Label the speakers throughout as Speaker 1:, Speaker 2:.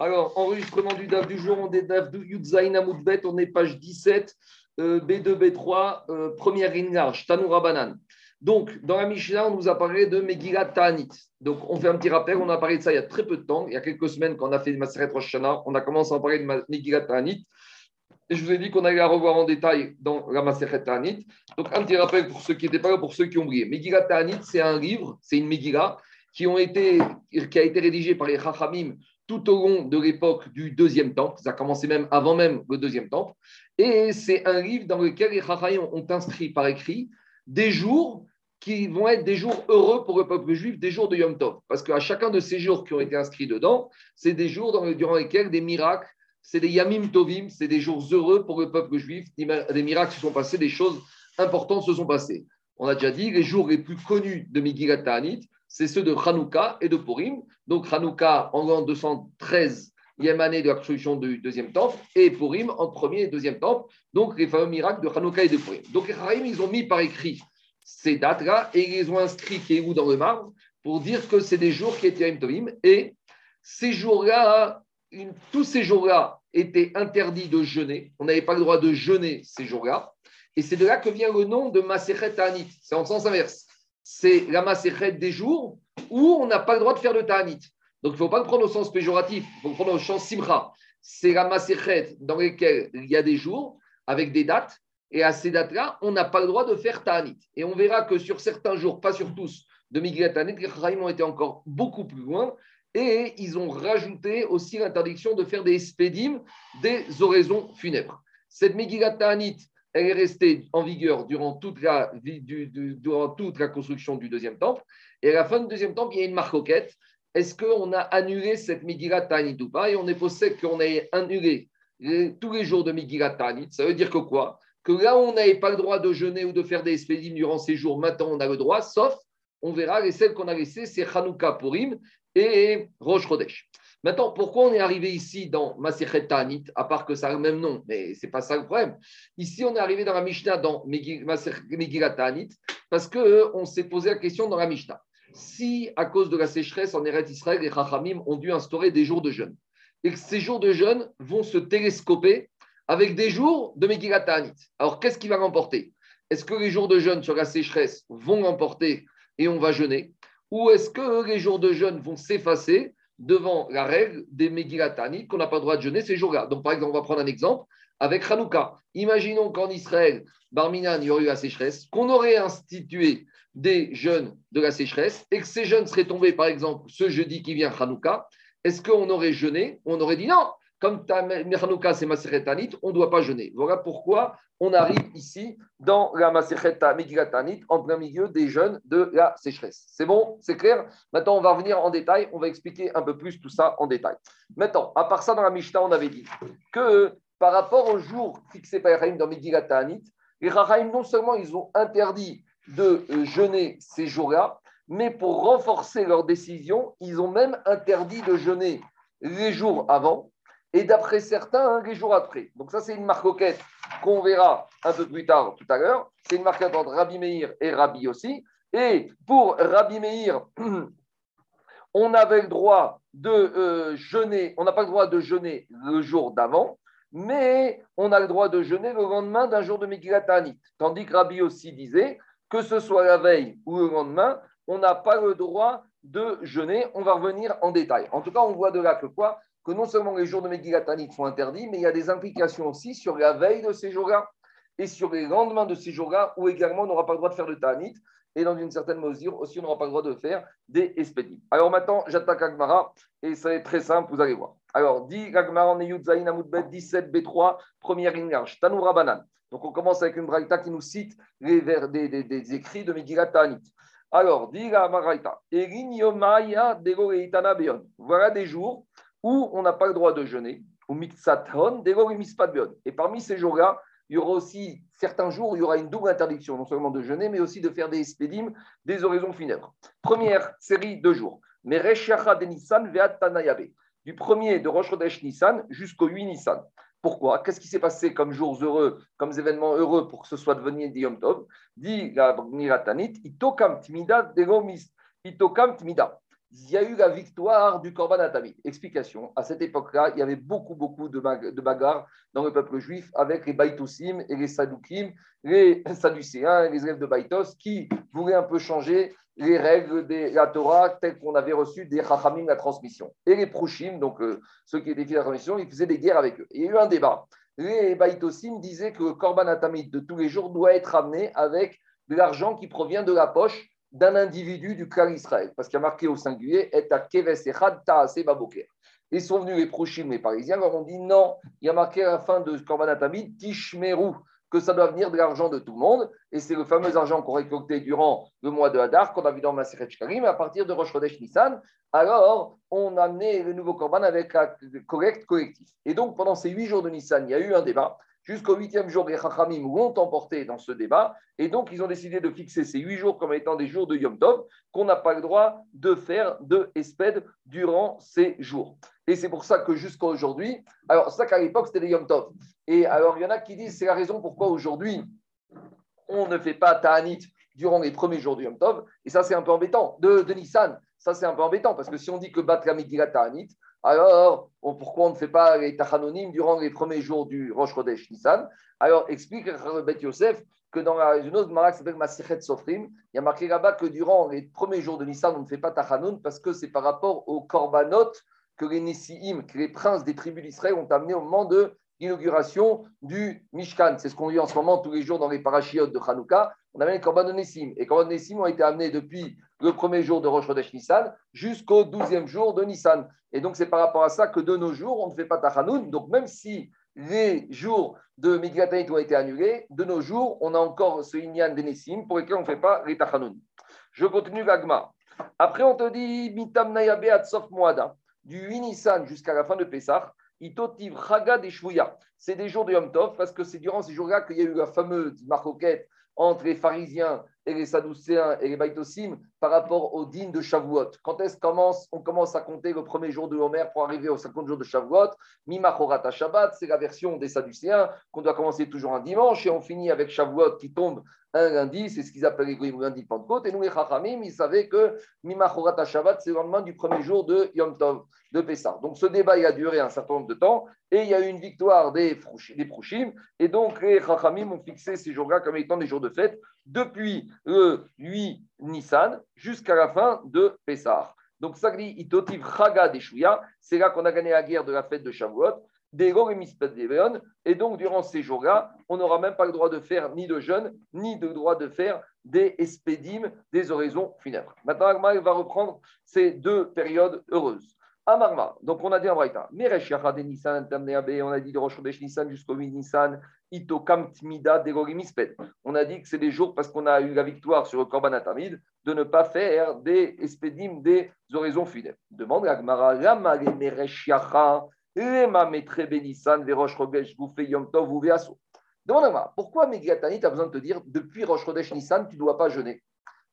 Speaker 1: Alors, enregistrement du DAF du jour, on est DAF du Yudzaïn Amoudbet, on est page 17, B2, B3, première ligne large, Tanoura Banan. Donc, dans la Mishnah, on nous a parlé de Megillat Ta'anit. Donc, on fait un petit rappel, on a parlé de ça il y a très peu de temps, il y a quelques semaines quand on a fait Maseret Rosh Hashanah, on a commencé à parler de Megillat Ta'anit. Et je vous ai dit qu'on allait la revoir en détail dans la Maseret Ta'anit. Donc, un petit rappel pour ceux qui n'étaient pas là, pour ceux qui ont oublié. Megillat Ta'anit, c'est un livre, c'est une Megillah qui, a été rédigé par les Chachamim tout au long de l'époque du deuxième temple. Ça a commencé même avant même le deuxième temple. Et c'est un livre dans lequel les Chachamim ont inscrit par écrit des jours qui vont être des jours heureux pour le peuple juif, des jours de Yom Tov. Parce qu'à chacun de ces jours qui ont été inscrits dedans, c'est des jours durant lesquels des miracles, c'est des Yamim Tovim, c'est des jours heureux pour le peuple juif, des miracles se sont passés, des choses importantes se sont passées. On a déjà dit, les jours les plus connus de Megillat Ta'anit, c'est ceux de Hanouka et de Purim. Donc Hanouka en l'an 213, e année de la construction du deuxième temple, et Purim en premier et deuxième temple. Donc les fameux miracles de Hanouka et de Purim. Donc les ils ont mis par écrit ces dates-là et ils les ont inscrits qui est dans le marbre pour dire que c'est des jours qui étaient Yom Tovim. Et ces jours-là, tous ces jours-là étaient interdits de jeûner. On n'avait pas le droit de jeûner ces jours-là. Et c'est de là que vient le nom de Masechet Ta'anit. C'est en sens inverse c'est la maséchet des jours où on n'a pas le droit de faire de ta'anit. Donc, il ne faut pas le prendre au sens péjoratif, il faut le prendre au sens simcha. C'est la maséchet dans lesquelles il y a des jours avec des dates, et à ces dates-là, on n'a pas le droit de faire ta'anit. Et on verra que sur certains jours, pas sur tous, de Migrat Ta'anit, les Chahim ont été encore beaucoup plus loin, et ils ont rajouté aussi l'interdiction de faire des spédimes, des oraisons funèbres. Cette Megillat Ta'anit, elle est restée en vigueur durant toute la, construction du deuxième temple. Et à la fin du deuxième temple, il y a une marcoquette. Est-ce qu'on a annulé cette Megillat Ta'anit ou pas? Et on est posé qu'on a annulé tous les jours de Megillat Ta'anit. Ça veut dire que quoi? Que là où on n'avait pas le droit de jeûner ou de faire des expédimes durant ces jours, maintenant on a le droit, sauf, on verra, les celles qu'on a laissées, c'est Hanouka Purim et Rosh Chodesh. Maintenant, pourquoi on est arrivé ici dans Masechet à part que ça a le même nom, mais ce n'est pas ça le problème. Ici, on est arrivé dans la Mishnah, dans Megillat Ta'anit, parce qu'on euh, s'est posé la question dans la Mishnah. Si, à cause de la sécheresse en Eretz Israël, les Chachamim ont dû instaurer des jours de jeûne, et que ces jours de jeûne vont se télescoper avec des jours de Megillat Ta'anit. Alors, qu'est-ce qui va l'emporter Est-ce que les jours de jeûne sur la sécheresse vont l'emporter et on va jeûner? Ou est-ce que les jours de jeûne vont s'effacer devant la règle des Megillatani qu'on n'a pas le droit de jeûner ces jours-là. Donc, par exemple, on va prendre un exemple avec Hanouka. Imaginons qu'en Israël, Barminan, il y aurait eu la sécheresse, qu'on aurait institué des jeûnes de la sécheresse et que ces jeûnes seraient tombés, par exemple, ce jeudi qui vient Hanouka. Est-ce qu'on aurait jeûné? On aurait dit non, comme Hanouka c'est Tanit, on ne doit pas jeûner. Voilà pourquoi on arrive ici dans la Masereta Tanit, en plein milieu des jeûnes de la sécheresse. C'est bon? C'est clair? Maintenant, on va revenir en détail, on va expliquer un peu plus tout ça en détail. Maintenant, à part ça, dans la Mishnah, on avait dit que par rapport aux jours fixés par Rahim dans Tanit, les Rahim, non seulement ils ont interdit de euh, jeûner ces jours-là, mais pour renforcer leur décision, ils ont même interdit de jeûner les jours avant et d'après certains, hein, les jours après. Donc ça, c'est une marcoquette qu'on verra un peu plus tard tout à l'heure. C'est une marquette entre Rabbi Meir et Rabbi aussi. Et pour Rabbi Meir, on avait le droit de euh, jeûner, on n'a pas le droit de jeûner le jour d'avant, mais on a le droit de jeûner le lendemain d'un jour de Megillat Tandis que Rabbi aussi disait que ce soit la veille ou le lendemain, on n'a pas le droit de jeûner. On va revenir en détail. En tout cas, on voit de là que quoi non seulement les jours de Megillat sont interdits, mais il y a des implications aussi sur la veille de ces jours-là et sur les lendemains de ces jours-là, où également on n'aura pas le droit de faire de Tanit, et dans une certaine mesure aussi on n'aura pas le droit de faire des espédimes. Alors maintenant, j'attaque Agmara, et ça est très simple, vous allez voir. Alors, dit Agmara en Zain Amoudbet 17b3, première ligne large, Tanoura Banan. Donc on commence avec une braïta qui nous cite les vers, des, écrits de Megillat Tanit. Alors, dit la braïta, Voilà des jours où on n'a pas le droit de jeûner, ou Et parmi ces jours-là, il y aura aussi certains jours où il y aura une double interdiction, non seulement de jeûner, mais aussi de faire des spédimes, des oraisons funèbres. Première série de jours. de Nissan Du 1er de Rosh Chodesh Nissan jusqu'au 8 Nissan. Pourquoi? Qu'est-ce qui s'est passé comme jours heureux, comme événements heureux pour que ce soit devenu des Yom Tov? Dit la Niratanit, Itokam Tmida Itokam Tmida. Il y a eu la victoire du Korban Atamid. Explication. À cette époque-là, il y avait beaucoup, beaucoup de, bagarres dans le peuple juif avec les Baïtosim et les Sadoukim, les Sadducéens et les élèves de Baïtos qui voulaient un peu changer les règles de la Torah telles qu'on avait reçues des Chachamim, la transmission. Et les Prouchim, donc euh, ceux qui étaient fidèles à la transmission, ils faisaient des guerres avec eux. il y a eu un débat. Les Baïtosim disaient que le Korban Atamid de tous les jours doit être amené avec de l'argent qui provient de la poche d'un individu du clan Israël. Parce qu'il y a marqué au singulier, et à Keves Echad Taase Baboker. Ils sont venus les Prochim, les Parisiens, leur ont dit non, il y a marqué à la fin de Korban Atamid, Tishmeru, que ça doit venir de l'argent de tout le monde. Et c'est le fameux argent qu'on récoltait durant le mois de Hadar, qu'on a vu dans Maseret Karim, à partir de Rosh Chodesh Nissan. Alors, on a amené le nouveau Korban avec un collecte collectif. Et donc, pendant ces huit jours de Nissan, il y a eu un débat. Jusqu'au huitième jour, les Chachamim l'ont emporté dans ce débat. Et donc, ils ont décidé de fixer ces huit jours comme étant des jours de Yom Tov, qu'on n'a pas le droit de faire de Esped durant ces jours. Et c'est pour ça que jusqu'à aujourd'hui, alors, ça qu'à l'époque, c'était des Yom Tov. Et alors, il y en a qui disent c'est la raison pourquoi aujourd'hui, on ne fait pas Ta'anit durant les premiers jours du Yom Tov. Et ça, c'est un peu embêtant. De, Nissan, ça, c'est un peu embêtant parce que si on dit que Bat la Ta'anit, alors, pourquoi on ne fait pas les tachanonim durant les premiers jours du Rosh Chodesh Nissan? Alors, explique Bet Yosef que dans la, une autre mara qui s'appelle Masichet Sofrim, il y a marqué là-bas que durant les premiers jours de Nissan, on ne fait pas tachanoun parce que c'est par rapport aux korbanot que les Nessiim, que les princes des tribus d'Israël ont amené au moment de l'inauguration du Mishkan. C'est ce qu'on lit en ce moment tous les jours dans les parachiotes de Hanouka. On amène les korban de Nessim. Et les korban de Nessim ont été amenés depuis le premier jour de Rosh Chodesh Nissan jusqu'au douzième jour de Nissan. Et donc, c'est par rapport à ça que de nos jours, on ne fait pas Tachanoun. Donc, même si les jours de Migratanit ont été annulés, de nos jours, on a encore ce Inyan de Nessim pour lesquels on ne fait pas les Tachanoun. Je continue l'agma. Après, on te dit Mitam Nayabe Sof Moada, du 8 Nissan jusqu'à la fin de Pessah. Itotiv Chaga des C'est des jours de Yom Tov parce que c'est durant ces jours-là qu'il y a eu la fameuse marcoquette entre les pharisiens les sadoucéens et les baïtosim par rapport au din de Shavuot. Quand est-ce qu'on commence à compter le premier jour de Homer pour arriver au 50 jours de Shavuot? Mimachorata Shabbat, c'est la version des sadducéens qu'on doit commencer toujours un dimanche et on finit avec Shavuot qui tombe un lundi, c'est ce qu'ils appellent les lundi de Pentecôte. Et nous, les Chachamim, ils savaient que Mimachorata Shabbat, c'est le lendemain du premier jour de Yom Tov, de Pessah. Donc ce débat, a duré un certain nombre de temps et il y a eu une victoire des, des Prouchim. Et donc les Chachamim ont fixé ces jours-là comme étant des jours de fête depuis le 8 Nissan jusqu'à la fin de Pessah. Donc dit Itotiv Chaga c'est là qu'on a gagné la guerre de la fête de Shavuot. Et donc, durant ces jours-là, on n'aura même pas le droit de faire ni de jeûne, ni le droit de faire des espédimes, des oraisons funèbres. Maintenant, Agma va reprendre ces deux périodes heureuses. Amarma, donc on a dit en Braïta, Meresh de Nissan, on a dit de Rosh Nissan jusqu'au 8 Nissan, Itokam Tmida, Misped. On a dit que c'est des jours parce qu'on a eu la victoire sur le Korban Atamid de ne pas faire des espédimes, des oraisons funèbres. Demande Agmara, Lama Meresh Demande-moi, pourquoi Megiatani, tu as besoin de te dire, depuis Rosh Chodesh Nissan, tu ne dois pas jeûner?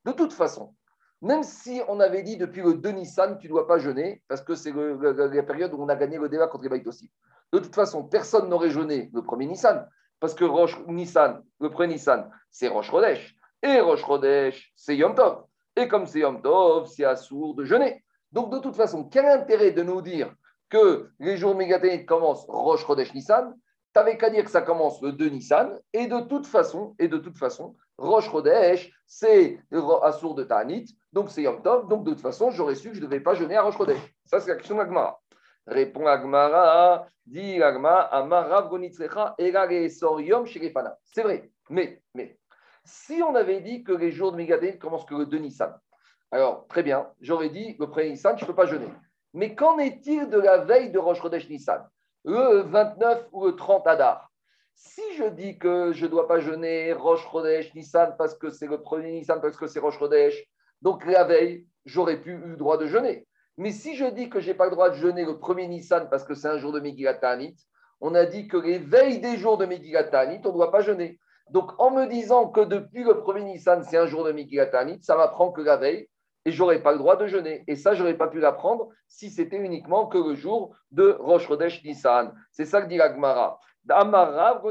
Speaker 1: De toute façon, même si on avait dit depuis le 2 Nissan, tu ne dois pas jeûner, parce que c'est la période où on a gagné le débat contre les. De toute façon, personne n'aurait jeûné le premier Nissan, parce que Rosh Nissan, le premier Nissan, c'est Rosh Chodesh. Et Rosh Chodesh, c'est Yom Tov. Et comme c'est Yom Tov, c'est assourd de jeûner. Donc, de toute façon, quel intérêt de nous dire que les jours mégaténites commencent Rosh Chodesh Nissan, tu n'avais qu'à dire que ça commence le 2 Nissan, et de toute façon, et de toute façon, Rosh Chodesh, c'est Assour de Ta'anit, donc c'est Yom Tov, donc de toute façon, j'aurais su que je ne devais pas jeûner à Rosh Chodesh. Ça, c'est la question d'Agmara. Répond Agmara, dit Agmara, Amarav Gonitzrecha, Yom C'est vrai, mais, mais, si on avait dit que les jours de Mégaténite commencent que le 2 Nissan, alors très bien, j'aurais dit le premier Nissan, je ne peux pas jeûner. Mais qu'en est-il de la veille de Rosh Chodesh Nissan? Le 29 ou le 30 Adar? Si je dis que je ne dois pas jeûner Rosh Chodesh Nissan parce que c'est le premier Nissan, parce que c'est Rosh Chodesh, donc la veille, j'aurais pu eu le droit de jeûner. Mais si je dis que je n'ai pas le droit de jeûner le premier Nissan parce que c'est un jour de Megillat on a dit que les veilles des jours de Megillat on ne doit pas jeûner. Donc en me disant que depuis le premier Nissan, c'est un jour de Megillat ça m'apprend que la veille, et j'aurais pas le droit de jeûner. Et ça, je n'aurais pas pu l'apprendre si c'était uniquement que le jour de Rosh Chodesh Nissan. C'est ça que dit l'Agmara.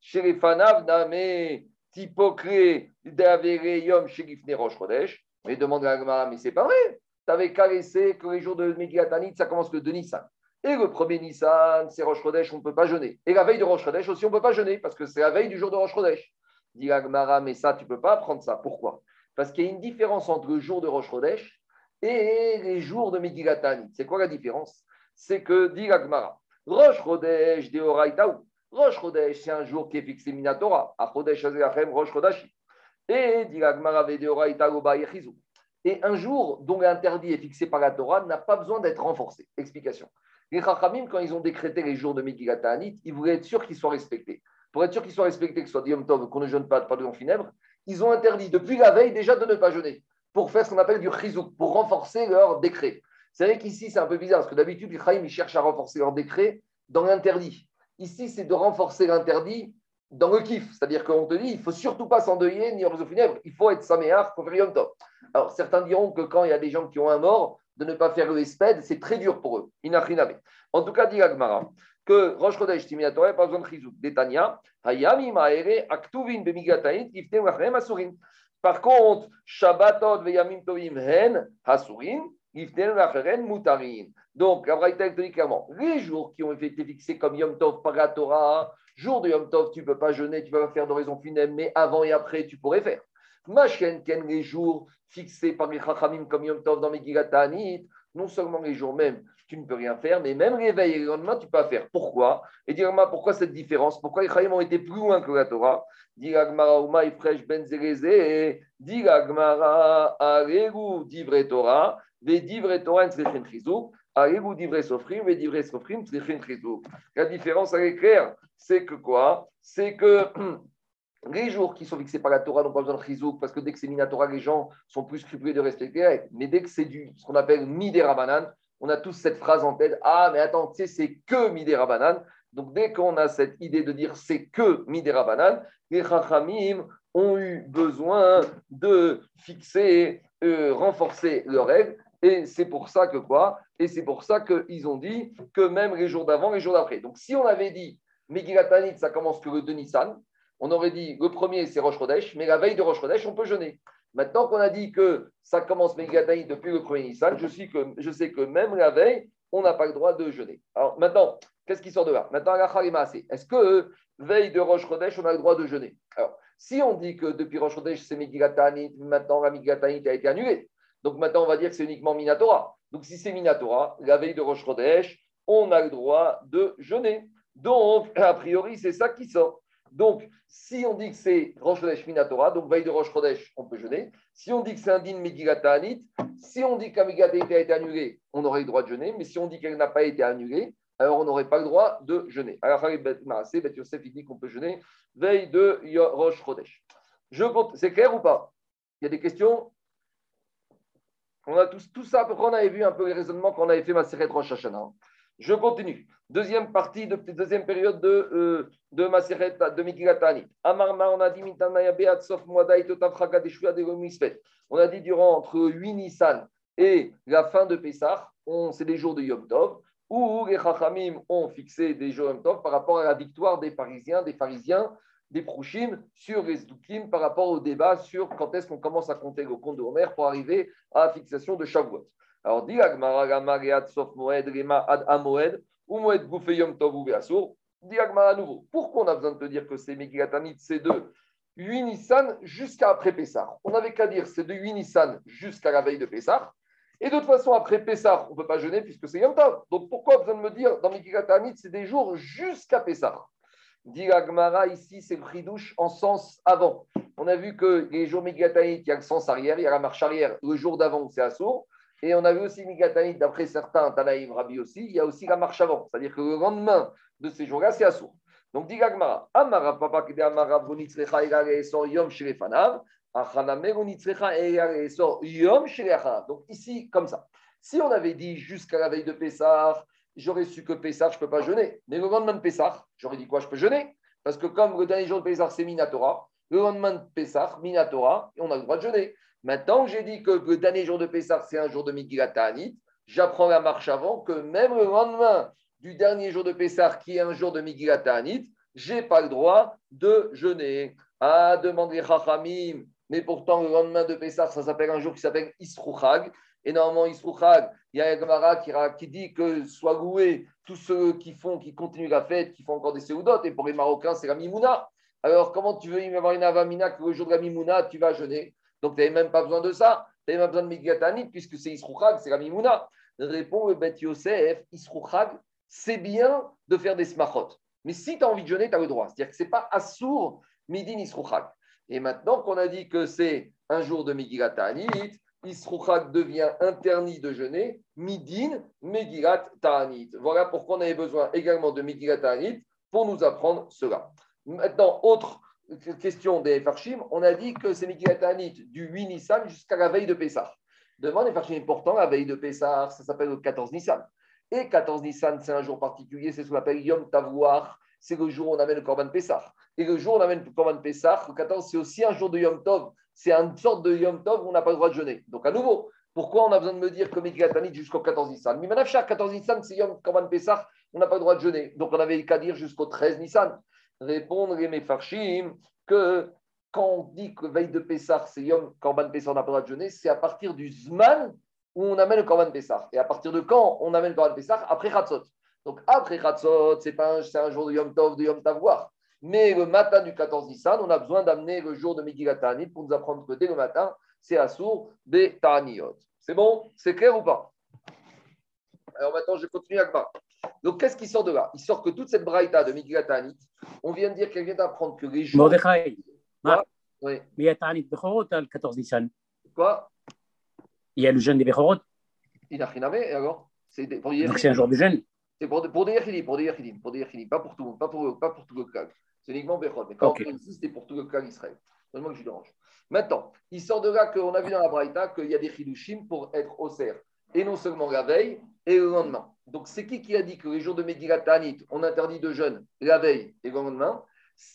Speaker 1: Sherefanav Name Tipokre Davere Yom Sherifne Rosh Chodesh. Mais demande à Agmara, mais c'est pas vrai. Tu avais caressé que les jours de Megilatanit, ça commence le 2 Nissan. Et le premier Nissan, c'est Rosh Chodesh, on ne peut pas jeûner. Et la veille de Rosh Chodesh aussi, on ne peut pas jeûner parce que c'est la veille du jour de Rosh Chodesh. Dit Agmara, mais ça, tu ne peux pas apprendre ça. Pourquoi? Parce qu'il y a une différence entre le jour de Rosh Chodesh et les jours de Megilatanit. C'est quoi la différence? C'est que, dit Agmara, Rosh Chodesh de Oraitaou. Rosh Chodesh, c'est un jour qui est fixé Minatora. A Chodesh Azerachem Rosh Chodashi. Et de Oraitaou Et un jour dont l'interdit est fixé par la Torah n'a pas besoin d'être renforcé. Explication. Les Chachamim, quand ils ont décrété les jours de Megillat Ta'anit, ils voulaient être sûrs qu'ils soient respectés. Pour être sûr qu'ils soient respectés, que ce soit Yom Tov, qu'on ne jeûne pas, de long funèbre, ils ont interdit depuis la veille déjà de ne pas jeûner pour faire ce qu'on appelle du chizouk, pour renforcer leur décret. C'est vrai qu'ici, c'est un peu bizarre, parce que d'habitude, les Chachamim, ils cherchent à renforcer leur décret dans l'interdit. Ici, c'est de renforcer l'interdit dans le kiff. C'est-à-dire qu'on te dit, il ne faut surtout pas s'endeuiller ni au funèbre, il faut être saméar pour faire Yom. Alors, certains diront que quand il y a des gens qui ont un mort, de ne pas faire le espède, c'est très dur pour eux. En tout cas, dit Agmara, que Rosh Chodesh Timiatora n'a pas besoin de chizouk. Detania, Hayami Maere, Aktuvin Bemigataït, Iftem Lachem Asurin. Par contre, Shabbatot Veyamim Tovim Hen, Hasurin. Donc, la Braïta dit clairement, les jours qui ont été fixés comme Yom Tov par la Torah, jour de Yom Tov, tu ne peux pas jeûner, tu ne peux pas faire d'oraison funèbre, mais avant et après, tu pourrais faire. Machen Ken, les jours fixés par les Chachamim comme Yom Tov dans Megillat non seulement les jours même, tu ne peux rien faire, mais même réveil et le lendemain, tu peux faire. Pourquoi? Et dire pourquoi cette différence? Pourquoi les Chachamim ont été plus loin que la Torah? Dit Agmara Ben Zereze, dit Agmara Aregu Divre Torah, La différence, elle est claire. C'est que quoi? C'est que les jours qui sont fixés par la Torah n'ont pas besoin de chizouk parce que dès que c'est Minatora, les gens sont plus scrupuleux de respecter. Mais dès que c'est du ce qu'on appelle Midera on a tous cette phrase en tête Ah, mais attends, tu sais, c'est que Midera Donc dès qu'on a cette idée de dire c'est que Midera les Chachamim ont eu besoin de fixer, euh, renforcer leurs règles. Et c'est pour ça que quoi? Et c'est pour ça qu'ils ont dit que même les jours d'avant, les jours d'après. Donc si on avait dit Megilatanit, ça commence que le 2 Nissan, on aurait dit le premier c'est Rosh Chodesh, mais la veille de Rosh Chodesh, on peut jeûner. Maintenant qu'on a dit que ça commence Megataï depuis le premier Nissan, je, sais que même la veille, on n'a pas le droit de jeûner. Alors maintenant, qu'est-ce qui sort de là? Maintenant, la est-ce que veille de Rosh Chodesh, on a le droit de jeûner? Alors, si on dit que depuis Rosh Chodesh, c'est Megilatanit, maintenant la Megilatanit a été annulée. Donc maintenant, on va dire que c'est uniquement Minatora. Donc si c'est Minatora, la veille de Rosh Chodesh, on a le droit de jeûner. Donc, a priori, c'est ça qui sort. Donc, si on dit que c'est Rosh Chodesh Minatora, donc veille de Rosh Chodesh, on peut jeûner. Si on dit que c'est un din Megilata Anit, si on dit qu'un Megilata a été annulé, on aurait le droit de jeûner. Mais si on dit qu'elle n'a pas été annulée, alors on n'aurait pas le droit de jeûner. Alors, Bet Yosef, il dit qu'on peut jeûner veille de Rosh Chodesh. Je c'est clair ou pas? Il y a des questions? On a tous, tout ça, on avait vu un peu les raisonnements qu'on avait fait ma Rosh Hashanah. Je continue. Deuxième partie, de, deuxième période de, euh, de Maseret, de Mikilatani. Amarma, on a dit On a dit durant entre 8 Nissan et la fin de Pessah, c'est des jours de Yom Tov, où les Chachamim ont fixé des jours Yom Tov par rapport à la victoire des Parisiens, des Pharisiens, des sur les Zdukim par rapport au débat sur quand est-ce qu'on commence à compter le compte de Homer pour arriver à la fixation de Shavuot. Alors, dit Sof Moed, Rema Ad Amoed, ou Moed Goufeyom Tov ou. Dit à nouveau. Pourquoi on a besoin de te dire que c'est Megilatanit, c'est de 8 Nissan jusqu'à après Pessah? On n'avait qu'à dire c'est de 8 Nissan jusqu'à la veille de Pessah. Et de toute façon, après Pessah, on ne peut pas jeûner puisque c'est Yom Tov. Donc pourquoi besoin de me dire dans Megilatanit, c'est des jours jusqu'à Pessah? Dit Agmara, ici, c'est le fridouche en sens avant. On a vu que les jours Megilatanit, il y a le sens arrière, il y a la marche arrière. Le jour d'avant, c'est Assour. Et on a vu aussi Migatanit, d'après certains, Tanaïm Rabbi aussi, il y a aussi la marche avant. C'est-à-dire que le lendemain de ces jours-là, c'est Assour. Donc, dit Gagmara, Amara Papa Kede Amara Bonitzrecha Egare Sor Yom Sherefanav, Achaname Sor Yom Sherechav. Donc, ici, comme ça. Si on avait dit jusqu'à la veille de Pessah, j'aurais su que Pessah, je ne peux pas jeûner. Mais le lendemain de Pessah, j'aurais dit quoi Je peux jeûner? Parce que comme le dernier jour de Pessah, c'est Minatora, le lendemain de Pessah, Minatora, on a le droit de jeûner. Maintenant j'ai dit que le dernier jour de Pessah, c'est un jour de Megillat j'apprends la marche avant que même le lendemain du dernier jour de Pessah, qui est un jour de Megillat je n'ai pas le droit de jeûner. Ah, demandez Chachamim, mais pourtant le lendemain de Pessah, ça s'appelle un jour qui s'appelle Isruchag. Et normalement, Isruchag, il y a un Gemara qui, qui, dit que soit loué tous ceux qui font, qui continuent la fête, qui font encore des séoudotes. Et pour les Marocains, c'est la Mimouna. Alors, comment tu veux avoir une avamina que le jour de la Mimouna, tu vas jeûner Donc, tu n'avais même pas besoin de ça. Tu n'avais même pas besoin de Migatani, puisque c'est Isruchag, c'est la Mimouna. Répond le Bet Yosef c'est bien de faire des smachot. Mais si tu as envie de jeûner, tu as le droit. C'est-à-dire que ce n'est pas assour midin Isruchag. Et maintenant qu'on a dit que c'est un jour de Megillat Isruchak devient interdit de jeûner, Midin, Megillat Ta'anit. Voilà pourquoi on avait besoin également de Megillat Ta'anit pour nous apprendre cela. Maintenant, autre question des Farshim, on a dit que c'est Megillat Ta'anit du 8 Nissan jusqu'à la veille de Pessah. Demande les Farshim, pourtant, la veille de Pessah, ça s'appelle le 14 Nissan. Et 14 Nissan, c'est un jour particulier, c'est ce qu'on appelle Yom Tavuar, c'est le jour où on amène le Korban Pessah. Et le jour où on amène le Korban Pessah, le 14, c'est aussi un jour de Yom Tov. C'est une sorte de Yom Tov où on n'a pas le droit de jeûner. Donc, à nouveau, pourquoi on a besoin de me dire que Mikigatanit jusqu'au 14 Nissan? Mais Manafshar, 14 Nissan, c'est Yom Korban Pessah, on n'a pas le droit de jeûner. Donc, on avait qu'à dire jusqu'au 13 Nissan. Répondre les Mefarshim que quand on dit que veille de Pessah, c'est Yom Korban Pessah, on n'a pas le droit de jeûner, c'est à partir du Zman où on amène le Korban Pessah. Et à partir de quand on amène le Korban Pessah Après Khatzot. Donc après Khatzot, c'est un, un jour de Yom Tov, de Yom Tavoir. Mais le matin du 14 Nissan, on a besoin d'amener le jour de Megillat Ta'anit pour nous apprendre que dès le matin, c'est Assour des Ta'aniyot. C'est bon? C'est clair ou pas? Alors maintenant, je continue avec moi. Donc qu'est-ce qui sort de là? Il sort que toute cette braïta de Megillat Ta'anit, on vient de dire qu'elle vient d'apprendre que les jours.
Speaker 2: Mordechai. Oui. Mais il y a Ta'anit Bechorot le 14 Nissan.
Speaker 1: Quoi?
Speaker 2: Il y a le jeûne des Bechorot.
Speaker 1: Il n'a rien à voir, alors?
Speaker 2: Donc c'est un jour de jeûne.
Speaker 1: C'est pour, pour des Yechidim, pour des Yechidim, pour des Yechidim, pas pour tout, pas pour, pas pour tout le cas. C'est uniquement Bechol. Mais quand okay. on dit, c'est pour tout le cas d'Israël. Donne-moi que je dérange. Maintenant, il sort de là qu'on a vu dans la Braïta qu'il y a des Chidushim pour être au cerf. Et non seulement la veille et le lendemain. Donc, c'est qui qui a dit que les jours de Megillat on interdit de jeûne la veille et le lendemain?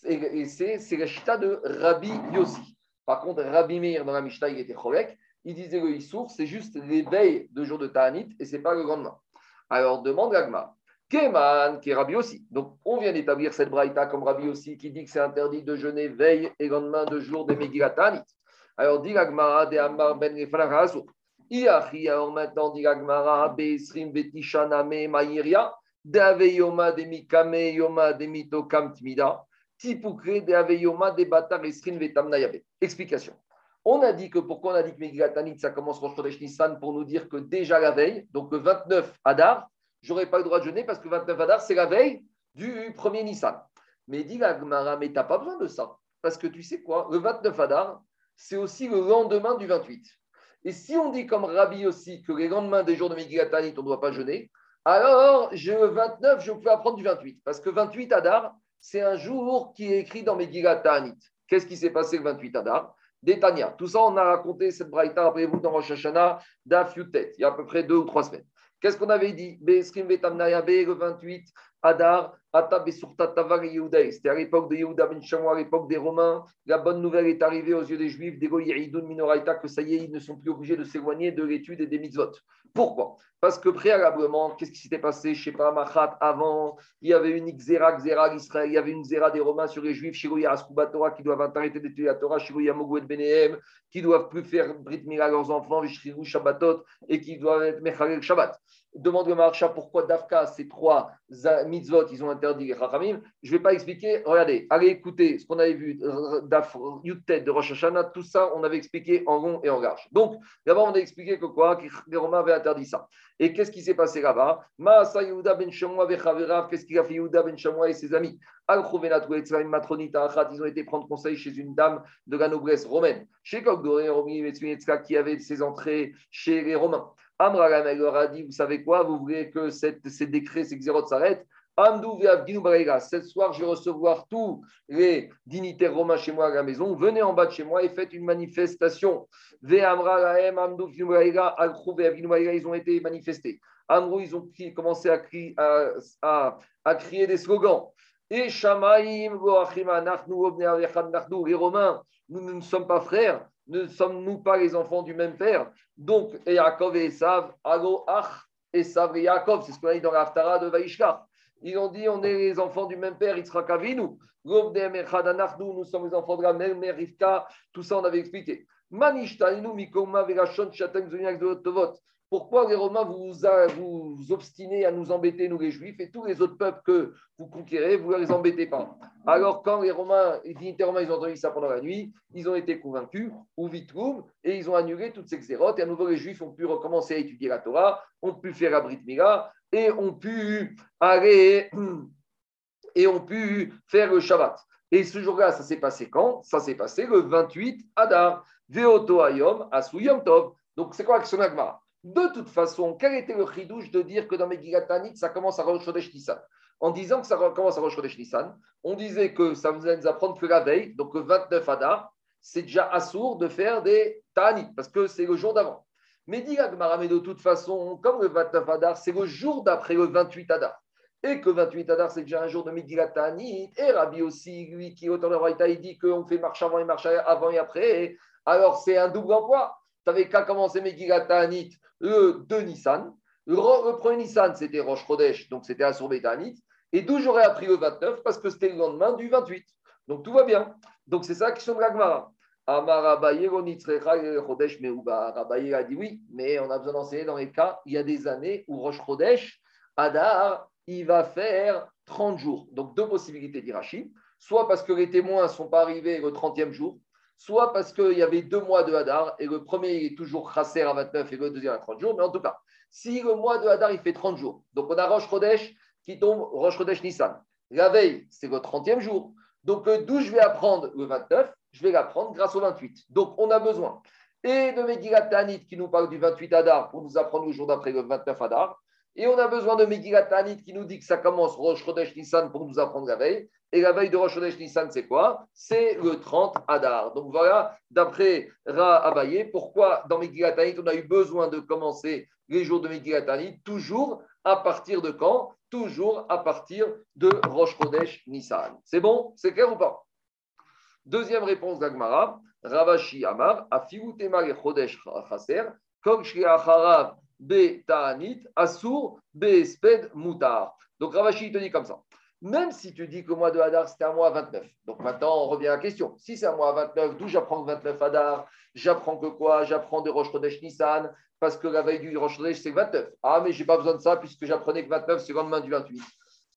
Speaker 1: Et c'est la chita de Rabbi Yossi. Par contre, Rabbi Meir, dans la Mishnah, il était chorek. Il disait le Issour, c'est juste les veilles de jour de Ta'anit et ce n'est pas le lendemain. Alors, demande Gagma. Keman, qui Rabbi aussi. Donc, on vient d'établir cette braïta comme Rabbi aussi, qui dit que c'est interdit de jeûner veille et lendemain de jour des Megilatanit. Alors, dit l'agmara de Ammar ben. Iachi, alors maintenant, dit l'agmara, Beesrim Betishaname Maïria, Daveyoma de Mikame Yoma de Mitokam Timida, Tipukre de Aveyoma de Batar Esrin. Explication. On a dit que pourquoi on a dit que Megilatanit, ça commence Rosh Nissan pour nous dire que déjà la veille, donc le 29 Adar, j'aurais pas le droit de jeûner parce que 29 Adar, c'est la veille du premier Nissan. Mais dit la Gemara, mais tu pas besoin de ça. Parce que tu sais quoi, le 29 Adar, c'est aussi le lendemain du 28. Et si on dit comme Rabbi aussi que les lendemains des jours de Megillat on ne doit pas jeûner, alors je, le 29, je peux apprendre du 28. Parce que 28 Adar, c'est un jour qui est écrit dans Megillat Qu'est-ce qui s'est passé le 28 Adar Détania. Tout ça, on a raconté cette braïta, rappelez-vous, dans Rosh Hashanah, d'Afiutet, il y a à peu près deux ou trois semaines. Qu'est-ce qu'on avait dit? Le 28, Adar, C'était à l'époque de Yehuda Ben à l'époque des Romains. La bonne nouvelle est arrivée aux yeux des Juifs, des Minoraita, que ça y est, ils ne sont plus obligés de s'éloigner de l'étude et des mitzvot. Pourquoi? Parce que préalablement, qu'est-ce qui s'était passé Je ne sais pas, Machat, avant, il y avait une Xera, Xera d'Israël, il y avait une Xera des Romains sur les Juifs, Shirouya Torah, qui doivent arrêter d'étudier la Torah, Shirouya Mogouet Benehem, qui doivent plus faire Brit Mila à leurs enfants, Shabbatot, et qui doivent être Mechalel Shabbat. Demande le Maharsha pourquoi Dafka, ces trois mitzvot, ils ont interdit les Chachamim? Je ne vais pas expliquer. Regardez, allez écouter ce qu'on avait vu, Daf Yutet de Rosh Hashanah, tout ça, on avait expliqué en long et en large. Donc, d'abord, on a expliqué que quoi les Romains avaient interdit ça. Et qu'est-ce qui s'est passé là-bas? Maasa Yehuda ben qu'est-ce qu'il a fait Yehuda ben Shamwa et ses amis? Ils ont été prendre conseil chez une dame de la noblesse romaine. Chez Kogdoré, qui avait ses entrées chez les Romains. Amra leur a dit, vous savez quoi, vous voulez que cette, ces décrets, ces xérotes s'arrêtent? Ce soir, je vais recevoir tous les dignitaires romains chez moi à la maison. Venez en bas de chez moi et faites une manifestation. Ils ont été manifestés. Amrou, ils ont commencé à crier, à, à, crier des slogans. Et Shamaim, les Romains, nous ne sommes pas frères, ne sommes-nous pas les enfants du même père? Donc, Yaakov et Esav, Ago Ach, Esav et Yaakov, c'est ce qu'on a dit dans l'Aftara de Vaishkar. Ils ont dit on est les enfants du même père, Yitzhak Avinu. Nous sommes les enfants de la même mère, Rivka. Tout ça, on avait expliqué. Pourquoi les Romains vous, obstinez à nous embêter, nous les Juifs, et tous les autres peuples que vous conquérez, vous ne les embêtez pas? Alors, quand les Romains, les romains, ils ont entendu ça pendant la nuit, ils ont été convaincus, ou vite et ils ont annulé toutes ces xérotes, et à nouveau, les Juifs ont pu recommencer à étudier la Torah, ont pu faire la Brit Mila, et ont pu aller, et ont pu faire le Shabbat. Et ce jour-là, ça s'est passé quand? Ça s'est passé le 28 Adar. Veoto Ayom, Asu Yom Tov. Donc, c'est quoi la question de toute façon, quel était le chidouche de dire que dans Megillat ça commence à Rosh Nissan? En disant que ça commence à Rosh Nissan, on disait que ça vous nous apprendre que la veille, donc le 29 Adar, c'est déjà assourd de faire des Ta'anit, parce que c'est le jour d'avant. Mais dit mais de toute façon, comme le 29 Adar, c'est le jour d'après le 28 Adar. Et que 28 Adar, c'est déjà un jour de Megillat. Et Rabbi aussi, lui qui auteur de il dit qu'on fait marche avant et marche avant et après. Alors c'est un double emploi. N'avais qu'à commencer Megillat le 2 Nissan. Le, premier Nissan, c'était Roche Chodesh, donc c'était Assur Betanit. Et d'où j'aurais appris le 29 Parce que c'était le lendemain du 28. Donc tout va bien. Donc c'est ça la question de l'Agmara. Amarabaye Chodesh Meuba. Rabaye a dit oui, mais on a besoin d'enseigner dans les cas, il y a des années où Roche Chodesh, Adar, il va faire 30 jours. Donc deux possibilités d'Irachi. Soit parce que les témoins ne sont pas arrivés le 30e jour, soit parce qu'il y avait deux mois de Hadar, et le premier est toujours Chasser à 29 et le deuxième à 30 jours, mais en tout cas, si le mois de Hadar il fait 30 jours, donc on a Rosh Chodesh qui tombe, Rosh Chodesh Nissan. La veille, c'est le 30e jour. Donc d'où je vais apprendre le 29, je vais l'apprendre grâce au 28. Donc on a besoin et de Megillat Tanit qui nous parle du 28 Hadar pour nous apprendre le jour d'après le 29 Hadar. Et on a besoin de Megillat Tanit qui nous dit que ça commence Rosh Chodesh Nissan pour nous apprendre la veille. Et la veille de Rosh Chodesh Nissan, c'est quoi? C'est le 30 Adar. Donc voilà, d'après Ra Abaye, pourquoi dans Megillat on a eu besoin de commencer les jours de Megillat toujours à partir de quand? Toujours à partir de Rosh Chodesh Nissan. C'est bon? C'est clair ou pas? Deuxième réponse d'Agmara, Ravashi Amar, Afiutema Chodesh Chaser, Kog Acharav Be Ta'anit, Asur Be Sped Mutar. Donc Ravashi te dit comme ça. Même si tu dis que mois de Hadar, c'était un mois 29. Donc maintenant, on revient à la question. Si c'est un mois 29, d'où j'apprends que 29 Hadar? J'apprends que quoi? J'apprends de Rosh Chodesh Nissan, parce que la veille du Rosh Chodesh, c'est 29. Ah, mais je n'ai pas besoin de ça, puisque j'apprenais que 29, c'est le lendemain du 28.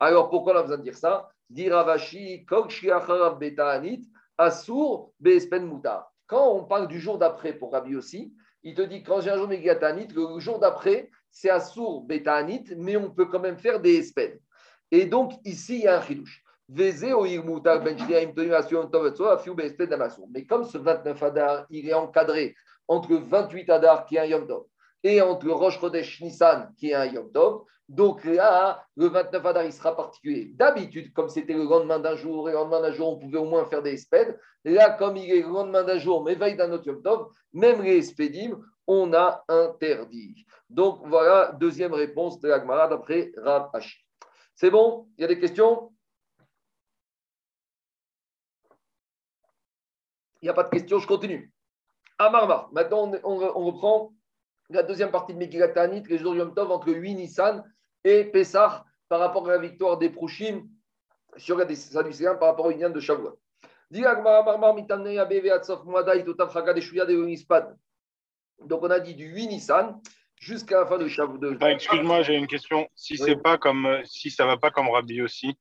Speaker 1: Alors, pourquoi on a besoin de dire ça? Diravashi, Betaanit, Asur, Beespen Mutar. Quand on parle du jour d'après pour Rabbi aussi, il te dit quand j'ai un jour Megatanit, le jour d'après, c'est Asur, Betaanit, mais on peut quand même faire des Espen. Et donc, ici, il y a un chidouche. Ben Mais comme ce 29 Adar, il est encadré entre le 28 Adar, qui est un Yom et entre Rosh Chodesh Nissan, qui est un Yom donc là, le 29 Adar, il sera particulier. D'habitude, comme c'était le lendemain d'un jour, et le lendemain d'un jour, on pouvait au moins faire des espèdes. Là, comme il est le lendemain d'un jour, mais veille d'un autre Yom même les espédimes, on a interdit. Donc voilà, deuxième réponse de l'Agmara d'après Rav Hashi. C'est bon? Il y a des questions? Il n'y a pas de questions, je continue. Amarma. Maintenant, on, reprend la deuxième partie de Megillat les jours Yom Tov, entre 8 Nissan et Pessah, par rapport à la victoire des Prouchim sur les Sadducéens par rapport au Indiens de Shavuot. Donc, on a dit du 8 Nissan jusqu'à la fin de Shavuot.
Speaker 3: Ah, excuse-moi, j'ai une question. Si c'est pas comme, euh, si ça va pas comme Rabbi aussi,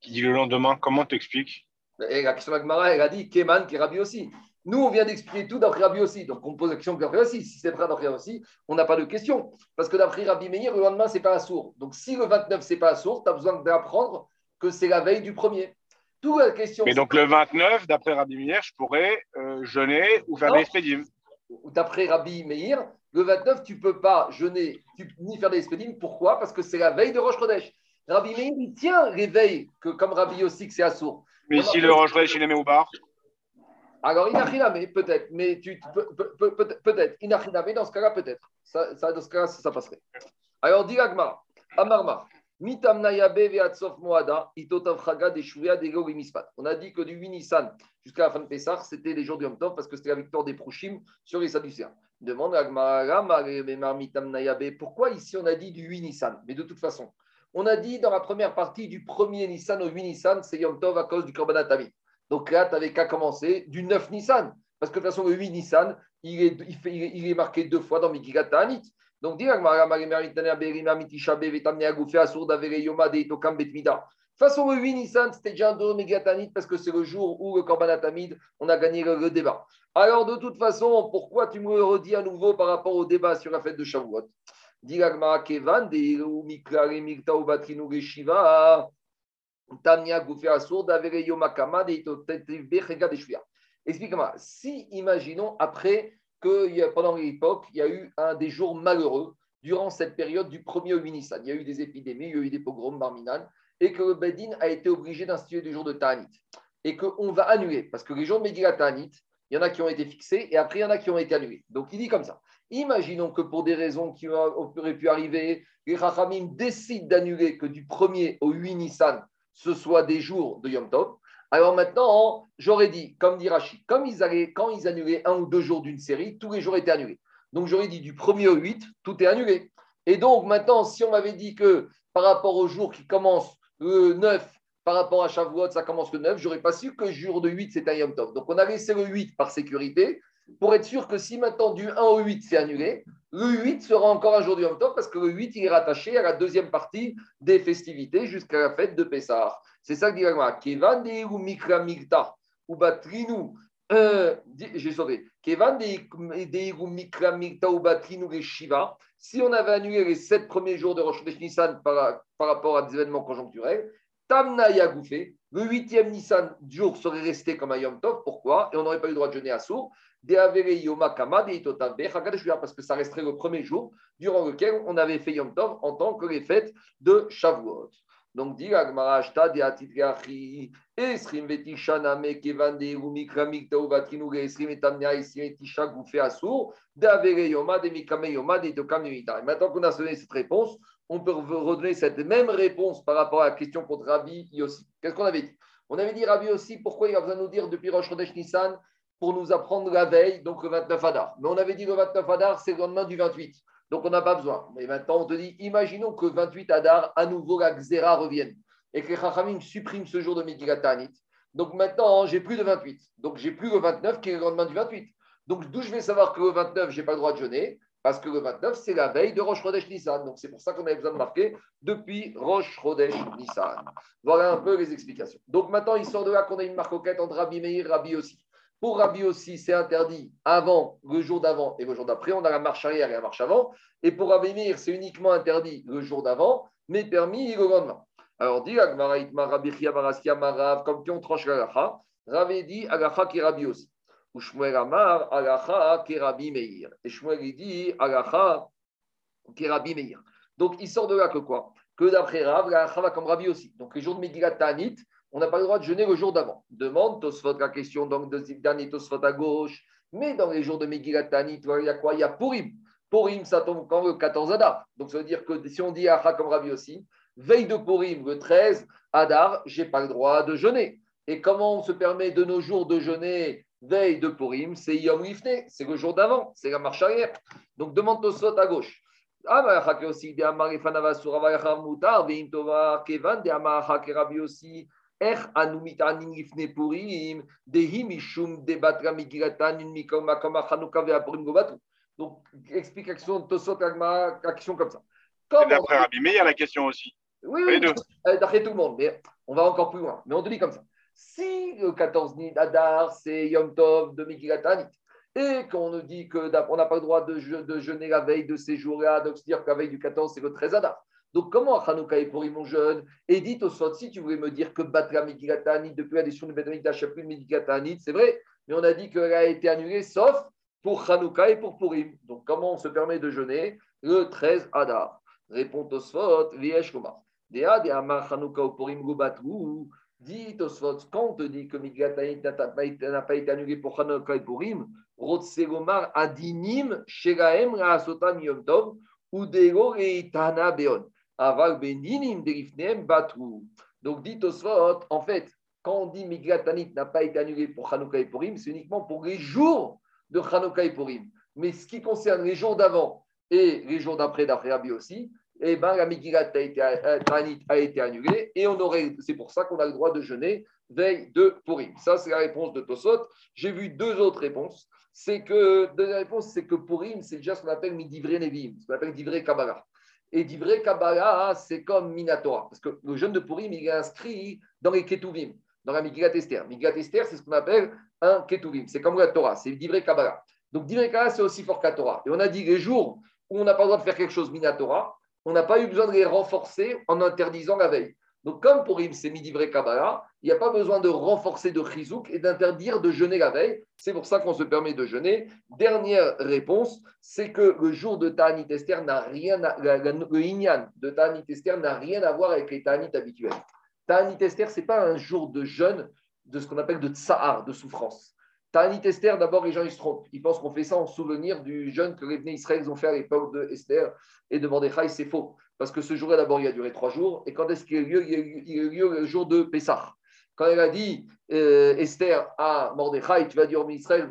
Speaker 3: qui dit le lendemain, comment t'expliques?
Speaker 1: La question de elle a dit Keman qui est Rabbi aussi. Nous, on vient d'expliquer tout d'après Rabbi aussi. Donc, on pose la question d'après aussi. Si c'est vrai d'après aussi, on n'a pas de question. Parce que d'après Rabbi Meir, le lendemain, c'est pas un sourd. Donc, si le 29, c'est pas un sourd, tu as besoin d'apprendre que c'est la veille du premier. Toute la question.
Speaker 3: Mais donc, le 29, d'après Rabbi Meir, je pourrais euh, jeûner ou faire des.
Speaker 1: D'après Rabbi Meir, le 29, tu ne peux pas jeûner ni faire des spédimes. Pourquoi? Parce que c'est la veille de Rosh Chodesh. Rabbi Meir, il tient les veilles, que, comme Rabbi aussi, que c'est assourd.
Speaker 3: Mais si le Rosh Chodesh, il est mis au bar
Speaker 1: alors, inachiname, peut-être, mais tu peut-être, inachiname, dans ce cas-là, peut-être. Ça, ça, dans ce cas-là, ça, passerait. Alors, dit Agmar, Amarma, On a dit que du 8 Nissan jusqu'à la fin de Pessah, c'était les jours du Yom Tov parce que c'était la victoire des Prouchim sur les Sadducéens. Demande à pourquoi ici on a dit du 8 Nissan Mais de toute façon, On a dit dans la première partie du premier Nissan au 8 Nissan, c'est Yom Tov à cause du Korban Donc là, tu n'avais qu'à commencer du 9 Nissan. Parce que de toute façon, le 8 Nissan, il est, il est marqué deux fois dans Megillat Ta'anit. Donc, dire façon, le 8 Nissan, c'était déjà un dos parce que c'est le jour où le on a gagné le, débat. Alors, de toute façon, pourquoi tu me redis à nouveau par rapport au débat sur la fête de Shavuot Explique-moi, si imaginons après que pendant l'époque, il y a eu un des jours malheureux durant cette période du 1er au 8 Nissan. Il y a eu des épidémies, il y a eu des pogroms, Barminan et que le Bedin a été obligé d'instituer des jours de Ta'anit. Et qu'on va annuler, parce que les jours de Megillah Ta'anit, il y en a qui ont été fixés et après il y en a qui ont été annulés. Donc il dit comme ça. Imaginons que pour des raisons qui auraient pu arriver, les Rachamim décident d'annuler que du 1er au 8 Nissan, ce soit des jours de Yom Tov. Alors maintenant, j'aurais dit, comme dit Rachid, comme ils allaient, quand ils annulaient un ou deux jours d'une série, tous les jours étaient annulés. Donc j'aurais dit du 1er au 8, tout est annulé. Et donc maintenant, si on m'avait dit que par rapport aux jours qui commencent le 9 par rapport à Shavuot, ça commence le 9. J'aurais pas su que le jour de 8, c'est un Yom Tov. Donc, on a laissé le 8 par sécurité pour être sûr que si maintenant du 1 au 8, c'est annulé, le 8 sera encore un jour de Yom Tov parce que le 8, il est rattaché à la deuxième partie des festivités jusqu'à la fête de Pessah. C'est ça que dit Ragma. Kevan de mikra mikta ou batrinu. Euh, j'ai. Kevan ou batrinu shiva. Si on avait annulé les sept premiers jours de Rosh Nissan par, par rapport à des événements conjoncturels, Tamna Yagoufé, le huitième Nissan jour serait resté comme un Yom Tov. Pourquoi? Et on n'aurait pas eu le droit de jeûner à sourd. Parce que ça resterait le premier jour durant lequel on avait fait Yom Tov en tant que les fêtes de Shavuot. Donc, dit Agmara, Ashta de Atitriachi, Esrim Vetishana Mekevande Umikramik Tauvatinu Esrim Etamnia Esrim Etisha Goufé Assour, Davere Yoma de Mikame Yoma de Tokam Maintenant qu'on a donné cette réponse, on peut redonner cette même réponse par rapport à la question pour Rabbi Yossi. Qu'est-ce qu'on avait dit? On avait dit Rabbi Yossi, pourquoi il a besoin de nous dire depuis Rosh Chodesh Nissan pour nous apprendre la veille, donc le 29 Adar? Mais on avait dit le 29 Adar, c'est le lendemain du 28. Donc on n'a pas besoin. Mais maintenant, on te dit, imaginons que 28 Adar, à nouveau la Xéra revienne et que les Chachamim suppriment ce jour de Megillat Donc maintenant, j'ai plus de 28. Donc j'ai plus le 29 qui est le lendemain du 28. Donc d'où je vais savoir que le 29, je n'ai pas le droit de jeûner? Parce que le 29, c'est la veille de Rosh Chodesh Nissan. Donc c'est pour ça qu'on avait besoin de marquer depuis Rosh Chodesh Nissan. Voilà un peu les explications. Donc maintenant, il sort de là qu'on a une marcoquette entre Rabbi Meir et Rabbi aussi. Pour Rabbi aussi, c'est interdit avant, le jour d'avant et le jour d'après. On a la marche arrière et la marche avant. Et pour Rabbi Meir, c'est uniquement interdit le jour d'avant, mais permis le lendemain. Alors, dit comme qui on tranche l'agacha, Rabbi dit agacha qui Rabbi. Ou Shmuel Amar, agacha qui Rabbi Meir. Et Shmuel dit agacha qui Rabbi Meir. Donc, il sort de là que quoi? Que d'après Rav, l'agacha va comme Rabbi aussi. Donc, les jours de Megillat Tanit, on n'a pas le droit de jeûner le jour d'avant. Demande Tosfot la question, donc de dernier Tosfot à gauche. Mais dans les jours de Megillat Tanit, il y a quoi? Il y a Purim. Purim, ça tombe quand? Le 14 Adar. Donc ça veut dire que si on dit Acha comme Ravi aussi, veille de Purim, le 13 Adar, je n'ai pas le droit de jeûner. Et comment on se permet de nos jours de jeûner veille de Purim C'est Yom c'est le jour d'avant, c'est la marche arrière. Donc demande Tosfot à gauche. Donc, explication de Tosot action comme ça.
Speaker 3: D'après Rabbi il y a la question aussi.
Speaker 1: Oui, oui, euh, d'après tout le monde, mais on va encore plus loin. Mais on te dit comme ça. Si le 14 Adar, c'est Yom Tov de Migilatanit, et qu'on nous dit qu'on n'a pas le droit de, de, jeûner la veille de ces jours-là, donc se dire que la veille du 14, c'est le 13 Adar. Donc, comment Hanouka et Purim mon jeune? Et dit au si tu voulais me dire que Batra Migilatanit, depuis l'addition de Betamik d'Achapul Migilatanit, c'est vrai, mais on a dit qu'elle a été annulée sauf pour Hanouka et pour Purim. Donc, comment on se permet de jeûner le 13 Adar? Répond Tosfot, Viesh Koma. Dea de Amar Hanouka ou Purim Gubatru. Dit Tosfot, quand on te dit que Migilatanit n'a pas été annulé pour Hanouka et Purim, Rotsegomar Adinim Sheraem Raasotam Yom Tov, Udego et Tana Beon. Aval beninim batrou. Donc, dit Tosfot, en fait, quand on dit Migratanit n'a pas été annulé pour Hanouka et Purim, c'est uniquement pour les jours de Hanouka et Purim. Mais ce qui concerne les jours d'avant et les jours d'après, d'après Rabbi aussi, eh ben, la Megillat euh, a été annulée et on aurait, c'est pour ça qu'on a le droit de jeûner veille de Purim. Ça, c'est la réponse de Tosot. J'ai vu deux autres réponses. C'est que, deuxième réponse, c'est que Purim, c'est déjà ce qu'on appelle Midivre Nevim, ce qu'on appelle Divre Kabbalah. Et Divre Kabbalah, c'est comme Minatora. Parce que le jeûne de Purim, il est inscrit dans les Ketuvim, dans la Megillat Esther. C'est ce qu'on appelle un Ketuvim. C'est comme la Torah, c'est Divre Kabbalah. Donc Divre Kabbalah, c'est aussi fort qu'à. Et on a dit les jours où on n'a pas le droit de faire quelque chose Minatora, on n'a pas eu besoin de les renforcer en interdisant la veille. Donc, comme pour Im, c'est midi vrai Kabbalah, il n'y a pas besoin de renforcer de chizouk et d'interdire de jeûner la veille. C'est pour ça qu'on se permet de jeûner. Dernière réponse, c'est que le jour de Ta'anit Esther n'a rien à, voir avec les Ta'anit habituels. Ta'anit Esther, ce n'est pas un jour de jeûne de ce qu'on appelle de tsahar, de souffrance. Ta'anit Esther, d'abord, les gens ils se trompent. Ils pensent qu'on fait ça en souvenir du jeûne que les Israël ont fait à l'époque de Esther et de Mordechai. C'est faux. Parce que ce jour-là, d'abord, il a duré trois jours. Et quand est-ce qu'il a eu lieu? Il a eu lieu le jour de Pessah. Quand elle a dit euh, Esther à Mordechai, tu vas dire au Israël,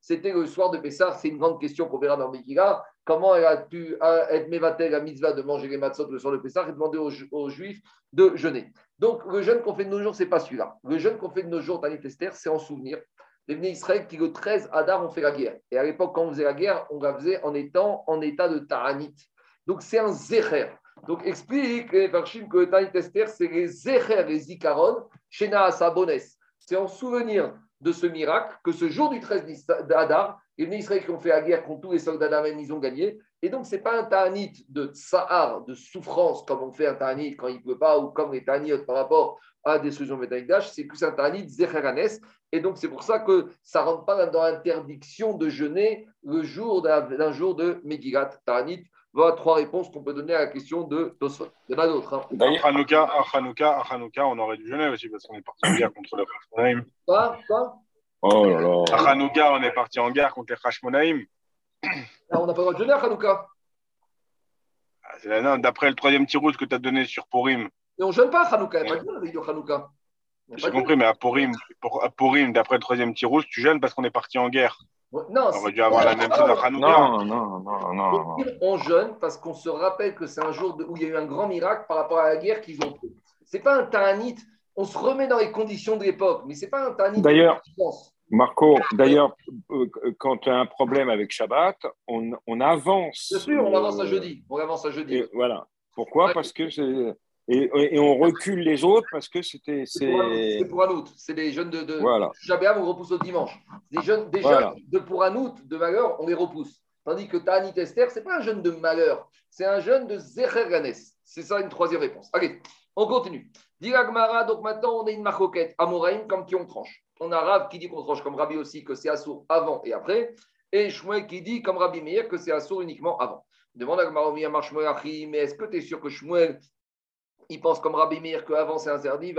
Speaker 1: c'était le soir de Pessah. C'est une grande question qu'on verra dans Megillah. Comment elle a pu être mévatel la mitzvah de manger les matzot le soir de Pessah et demander aux, Juifs de jeûner. Donc, le jeûne qu'on fait de nos jours, ce n'est pas celui-là. Le jeûne qu'on fait de nos jours, Tanit Esther, c'est en souvenir les Bnei Israël qui, le 13 Adar, ont fait la guerre. Et à l'époque, quand on faisait la guerre, on la faisait en étant en état de Ta'anit. Donc, c'est un Zecher. Donc, explique les Farshim que le Ta'anit Esther, c'est les Zecher, les Zikaron, Shena Sabones. C'est en souvenir de ce miracle que ce jour du 13 d'Adar, les Bnei Israël qui ont fait la guerre contre tous les soldats d'Amen, ils ont gagné. Et donc, ce n'est pas un ta'anit de tsahar, de souffrance, comme on fait un ta'anit quand il ne pleut pas, ou comme les ta'anit par rapport à des solutions métalliques c'est plus un zecheranes. Et donc, c'est pour ça que ça ne rentre pas dans l'interdiction de jeûner le jour d'un jour de Megillat Ta'anit. Voilà trois réponses qu'on peut donner à la question de Tosfot. Il y en a d'autres. Hein.
Speaker 3: À Hanouka, à Hanouka, on aurait dû jeûner aussi parce qu'on est parti en guerre contre le Hashmonaïm.
Speaker 1: Quoi? Quoi?
Speaker 3: Oh là là. À Hanouka, on est parti en guerre contre les Hashmonaïm.
Speaker 1: on n'a pas le droit de jeûner à Hanouka?
Speaker 3: Ah, d'après le troisième tirous que tu as donné sur Purim.
Speaker 1: Mais on ne jeûne pas à Hanouka. Il n'y a pas de jeûne avec Hanouka.
Speaker 3: J'ai compris, mais à Purim, Purim d'après le troisième tir rouge, tu jeûnes parce qu'on est parti en guerre.
Speaker 1: non,
Speaker 3: on aurait dû avoir la même chose à Hanouka.
Speaker 2: Non, non, non, non.
Speaker 1: On jeûne parce qu'on se rappelle que c'est un jour où il y a eu un grand miracle par rapport à la guerre qu'ils ont fait. Ce n'est pas un ta'anit. On se remet dans les conditions de l'époque, mais ce n'est pas un ta'anit.
Speaker 2: D'ailleurs, Marco, d'ailleurs, euh, quand tu as un problème avec Shabbat, on, on avance.
Speaker 1: Bien sûr, on avance à jeudi. On avance à jeudi.
Speaker 2: voilà. Pourquoi? Parce que c'est et, on recule les autres parce que c'était.
Speaker 1: C'est pour un autre. C'est des jeunes de. de
Speaker 2: voilà.
Speaker 1: on repousse au dimanche. Des jeunes, des jeunes de pour un autre, de malheur, on les repousse. Tandis que Tani Tester, ce n'est pas un jeune de malheur, c'est un jeune de Zecher C'est ça une troisième réponse. Allez, on continue. Diragmara, donc maintenant on a une marcoquette. Amoraïm, comme qui on tranche. On a Rav qui dit qu'on tranche, comme Rabbi aussi, que c'est assourd avant et après. Et Shmuel qui dit, comme Rabbi Meir, que c'est assourd uniquement avant. Demande à Gmara, mais est-ce que tu es sûr que Shmuel, il pense comme Rabbi Meir qu'avant c'est interdit.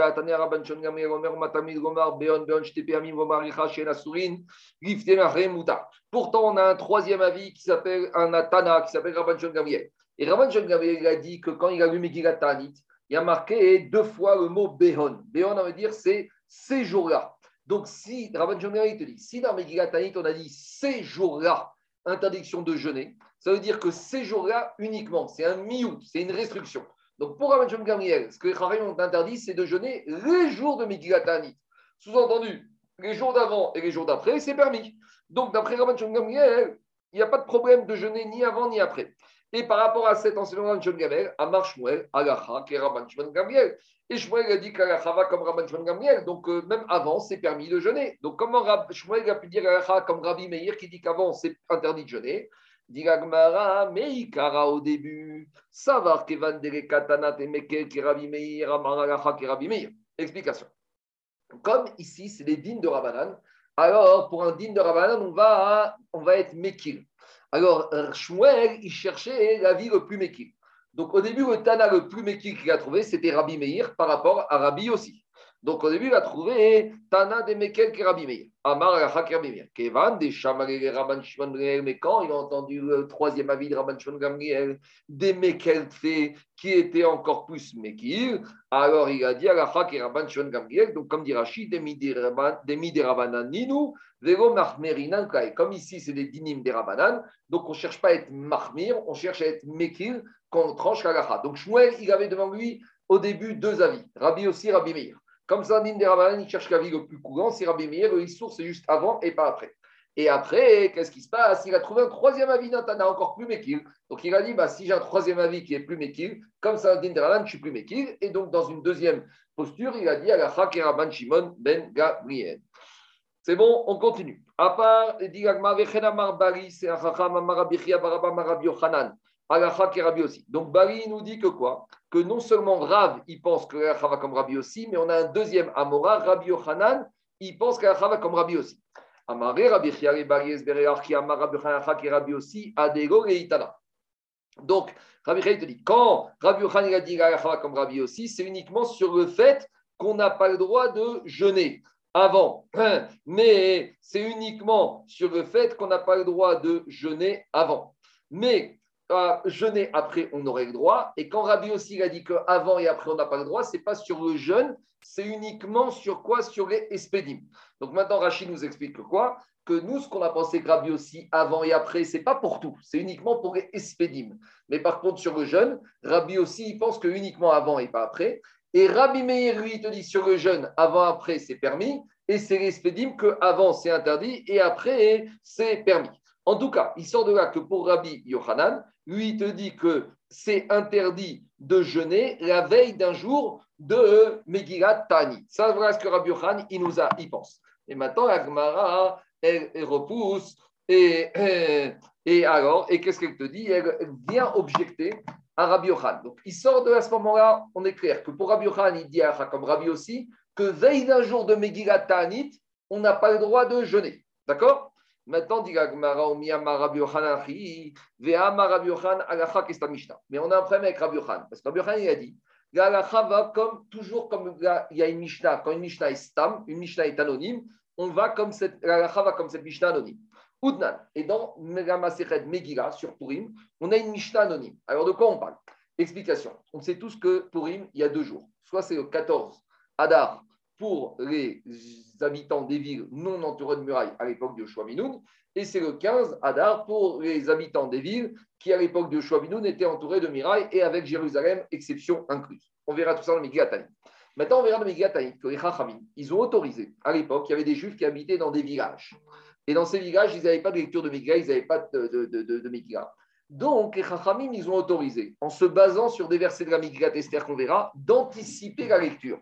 Speaker 1: Pourtant, on a un troisième avis qui s'appelle un Atana, qui s'appelle Rabban Shon Gamriel. Et Rabban Shon Gamriel a dit que quand il a lu Megillat Tanit, il a marqué deux fois le mot Behon. Behon, on veut dire c'est ces jours-là. Donc, si Rabban Shon Gamriel te dit, si dans Megillat Tanit, on a dit ces jours-là, interdiction de jeûner, ça veut dire que ces jours-là uniquement, c'est un miout, c'est une restriction. Donc pour Rabban Shem Gamriel, ce que les Chachamim ont interdit, c'est de jeûner les jours de Megillat Sous-entendu, les jours d'avant et les jours d'après, c'est permis. Donc d'après Rabban Shem Gamriel, il n'y a pas de problème de jeûner ni avant ni après. Et par rapport à cet enseignement de Shem Gamriel, Amar Shmuel, Agacha, qui est Rabban Gamriel. Et Shmuel a dit qu'Agacha va comme Rabban Shem Gamriel. Donc euh, même avant, c'est permis de jeûner. Donc comment Shmuel a pu dire Agacha comme Rabbi Meir qui dit qu'avant, c'est interdit de jeûner? Diragmara, Meikara au début. Savoir Kevan Katanat et Mekel qui Rabbi Meir, Amaragacha qui Rabbi Meir. Explication. Comme ici, c'est les dînes de Rabbanan, alors pour un dîne de Rabbanan, on va, on va être Mekil. Alors, Shmuel, il cherchait la vie le plus Mekil. Donc, au début, le Tana le plus Mekil qu'il a trouvé, c'était Rabbi Meir par rapport à Rabbi aussi. Donc au début, il a trouvé Tana de Mekel Kerabimir. Amar Alacha Kerabimir. Kevan de Shamarele Rabban Shimon. Mais quand il a entendu le troisième avis de Rabban Shimon Gamriel, des Mekel qui était encore plus Mekil, alors il a dit Alacha Kerabban Shimon Gamriel. Donc comme dit Rachid, Demi de Rabbanan Ninu, Vero Mahmerinan Comme ici, c'est des dinim des Rabbanan. Donc on ne cherche pas à être Mahmir, on cherche à être Mekil quand on tranche l'Alacha. Donc Shmuel, il avait devant lui au début deux avis, Rabbi aussi, Rabbi Meir. Comme ça, Nin des il cherche l'avis le plus courant. C'est Rabbi Meir, le source, juste avant et pas après. Et après, qu'est-ce qui se passe? Il a trouvé un troisième avis d'Antana encore plus Mekil. Donc il a dit bah, si j'ai un troisième avis qui est plus Mekil, comme ça, Din je suis plus Mekil. Et donc, dans une deuxième posture, il a dit Keraban Shimon Ben Gabriel. C'est bon, on continue. À part, Baraba Marabiochanan. Alacha Kerabi aussi. Donc Bari nous dit que quoi? Que non seulement Rav, il pense que la va comme Rabbi aussi, mais on a un deuxième Amora, Rabbi Yochanan, il pense que la va comme Rabbi aussi. Amaré, Rabbi Chiare, Bari Esbereach, qui Amar Rabbi Yochanan, Rabbi aussi, Adego et. Donc, Rabbi Chiare te dit, quand Rabbi Yochanan a dit va comme Rabbi aussi, c'est uniquement sur le fait qu'on n'a pas le droit de jeûner avant. Mais c'est uniquement sur le fait qu'on n'a pas le droit de jeûner avant. Mais jeûner après, on aurait le droit. Et quand Rabbi aussi a dit qu'avant et après, on n'a pas le droit, ce n'est pas sur le jeûne, c'est uniquement sur quoi? Sur les espédimes. Donc maintenant, Rachid nous explique que quoi? Que nous, ce qu'on a pensé que Rabbi aussi, avant et après, c'est pas pour tout, c'est uniquement pour les espédimes. Mais par contre, sur le jeûne, Rabbi aussi, il pense que uniquement avant et pas après. Et Rabbi Meir, lui, te dit sur le jeûne, avant, après, c'est permis. Et c'est l'espédime que avant, c'est interdit et après, c'est permis. En tout cas, il sort de là que pour Rabbi Yohanan, lui, il te dit que c'est interdit de jeûner la veille d'un jour de Megillat Tani. Ça, voilà ce que Rabbi il nous a, il pense. Et maintenant, la Gemara, elle, repousse. Et, et, alors, et qu'est-ce qu'elle te dit? Elle vient objecter à Rabbi Yohanan. Donc, il sort de ce moment-là, on est clair que pour Rabbi Yohanan, il dit à comme Rabbi aussi, que veille d'un jour de Megillat Tanit, on n'a pas le droit de jeûner. D'accord? Maintenant, dit Mais on a un problème avec Rabbi Yochan. Parce que Rabbi Yochan, il a dit L'alacha va comme, toujours comme il y a une Mishnah. Quand une Mishnah est stam, une Mishnah est anonyme, on va comme cette, l'alacha va comme cette Mishnah anonyme. Udnan. Et dans Megamasechet Megillah, sur Purim, on a une Mishnah anonyme. Alors, de quoi on parle? Explication. On sait tous que Purim, il y a deux jours. Soit c'est le 14 Adar, pour les habitants des villes non entourées de murailles à l'époque de Chouaminoun, et c'est le 15 Adar pour les habitants des villes qui, à l'époque de Chouaminoun, étaient entourés de murailles et avec Jérusalem, exception incluse. On verra tout ça dans le Megillat Maintenant, on verra dans le Megillat que les Chachamim, ils ont autorisé, à l'époque, il y avait des Juifs qui habitaient dans des villages. Et dans ces villages, ils n'avaient pas de lecture de Megillah, ils n'avaient pas de, de, Donc, les Chachamim, ils ont autorisé, en se basant sur des versets de la Megillat Esther qu'on verra, d'anticiper la lecture.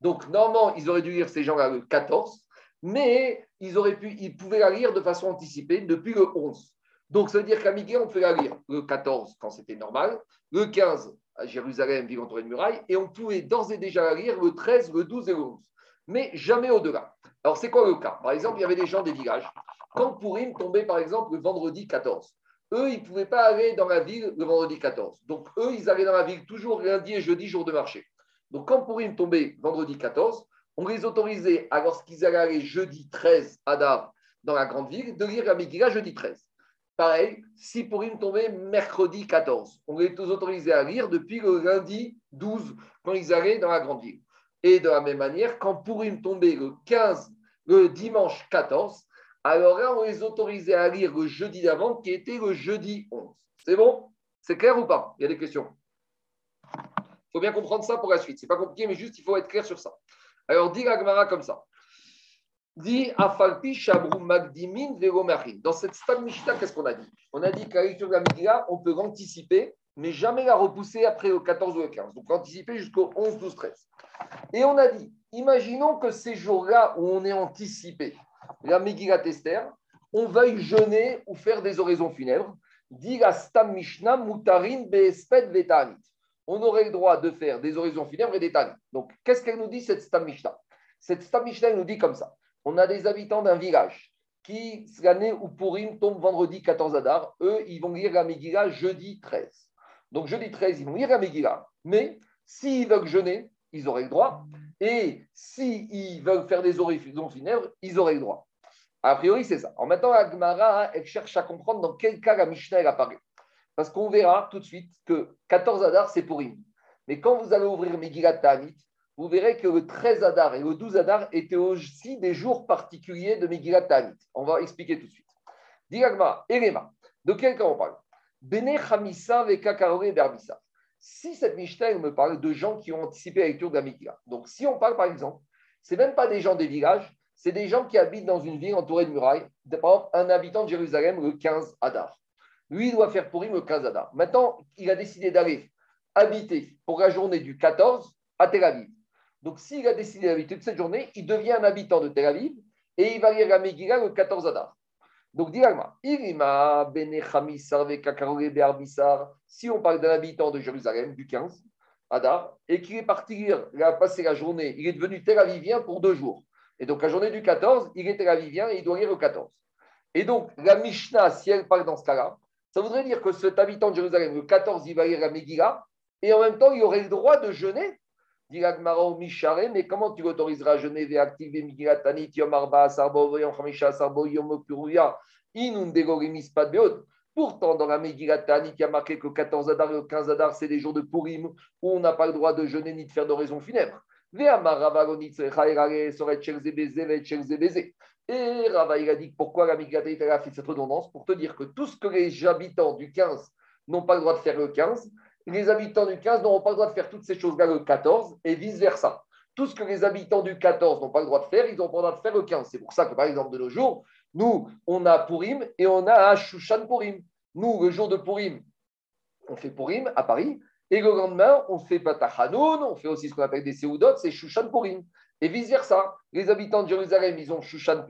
Speaker 1: Donc, normalement, ils auraient dû lire ces gens-là le 14, mais ils, auraient pu, ils pouvaient la lire de façon anticipée depuis le 11. Donc, ça veut dire qu'à Miguel, on peut la lire le 14 quand c'était normal, le 15 à Jérusalem, ville entourée de murailles, et on pouvait d'ores et déjà la lire le 13, le 12 et le 11, mais jamais au-delà. Alors, c'est quoi le cas? Par exemple, il y avait des gens des villages. Quand Pourim tombait, par exemple, le vendredi 14, eux, ils ne pouvaient pas aller dans la ville le vendredi 14. Donc, eux, ils allaient dans la ville toujours lundi et jeudi, jour de marché. Donc, quand Pourim tombait vendredi 14, on les autorisait, alors qu'ils allaient aller jeudi 13 Adar dans la grande ville, de lire la Megillah jeudi 13. Pareil, si Pourim tombait mercredi 14, on les autorisait à lire depuis le lundi 12 quand ils allaient dans la grande ville. Et de la même manière, quand Pourim tombait le 15, le dimanche 14, alors là, on les autorisait à lire le jeudi d'avant qui était le jeudi 11. C'est bon? C'est clair ou pas? Il y a des questions? Il faut bien comprendre ça pour la suite. Ce n'est pas compliqué, mais juste il faut être clair sur ça. Alors, dit Agmara comme ça. Dit Afalpi Shabru Magdimin Dans cette Stam Mishta, qu'est-ce qu'on a dit? On a dit qu'à la lecture de la on peut l'anticiper, mais jamais la repousser après le 14 ou le 15. Donc, anticiper jusqu'au 11, 12, 13. Et on a dit imaginons que ces jours-là où on est anticipé, la Megillah Tester, on veuille jeûner ou faire des oraisons funèbres. Dit la Stam Mishnah Mutarin Beesped Vetanit on aurait le droit de faire des horizons funèbres et des tannes. Donc, qu'est-ce qu'elle nous dit, cette Stam Cette Stam elle nous dit comme ça. On a des habitants d'un village qui, l'année où Purim tombe vendredi 14 Adar, eux, ils vont lire la Megillah jeudi 13. Donc, jeudi 13, ils vont lire la Megillah. Mais s'ils veulent jeûner, ils auraient le droit. Et s'ils veulent faire des oraisons funèbres, ils auraient le droit. A priori, c'est ça. En maintenant, Agmara, elle cherche à comprendre dans quel cas la Mishnah elle apparaît. Parce qu'on verra tout de suite que 14 Adar, c'est pour Im. Mais quand vous allez ouvrir Megillat Ta'anit, vous verrez que le 13 Adar et le 12 Adar étaient aussi des jours particuliers de Megillat Ta'anit. On va expliquer tout de suite. Diragma, Elema, de quel cas on parle? Bene Chamissa Vekakarore Berbissa. Si cette Mishnah me parle de gens qui ont anticipé la lecture de la Megillah, donc si on parle par exemple, c'est même pas des gens des villages, c'est des gens qui habitent dans une ville entourée de murailles. Par exemple, un habitant de Jérusalem le 15 Adar. Lui, il doit faire pourrir le 15 Adar. Maintenant, il a décidé d'aller habiter pour la journée du 14 à Tel Aviv. Donc, s'il a décidé d'habiter toute cette journée, il devient un habitant de Tel Aviv et il va lire la Megillah le 14 Adar. Donc, Diragma, si on parle d'un habitant de Jérusalem du 15 Adar et qu'il est parti il a passé la journée, il est devenu Tel Avivien pour deux jours. Et donc, la journée du 14, il est Tel Avivien et il doit lire le 14. Et donc, la Mishnah, si elle parle dans ce cas-là, ça voudrait dire que cet habitant de Jérusalem, le 14, il va lire la Megillah et en même temps, il aurait le droit de jeûner. Dit Mishare, mais comment tu l'autoriseras à jeûner Ve'active Megillah Tanit Yom Arba Sarbo Yom Chamisha Sarbo Yom Puruya Inundegorimis Padbeot. Pourtant, dans la Megillah Tanit, il y a marqué que 14 Adar et le 15 Adar, c'est des jours de Purim où on n'a pas le droit de jeûner ni de faire d'oraison funèbre. Et Rava, a dit pourquoi la Megillah a fait cette redondance? Pour te dire que tout ce que les habitants du 15 n'ont pas le droit de faire le 15, les habitants du 15 n'auront pas le droit de faire toutes ces choses-là le 14 et vice-versa. Tout ce que les habitants du 14 n'ont pas le droit de faire, ils n'ont pas le droit de faire le 15. C'est pour ça que, par exemple, de nos jours, nous, on a Purim et on a Shushan Purim. Nous, le jour de Purim, on fait Purim à Paris. Et le lendemain, on fait Patachanoun, on fait aussi ce qu'on appelle des Seudot, c'est Shushan Purim. Et vice-versa. Les habitants de Jérusalem, ils ont,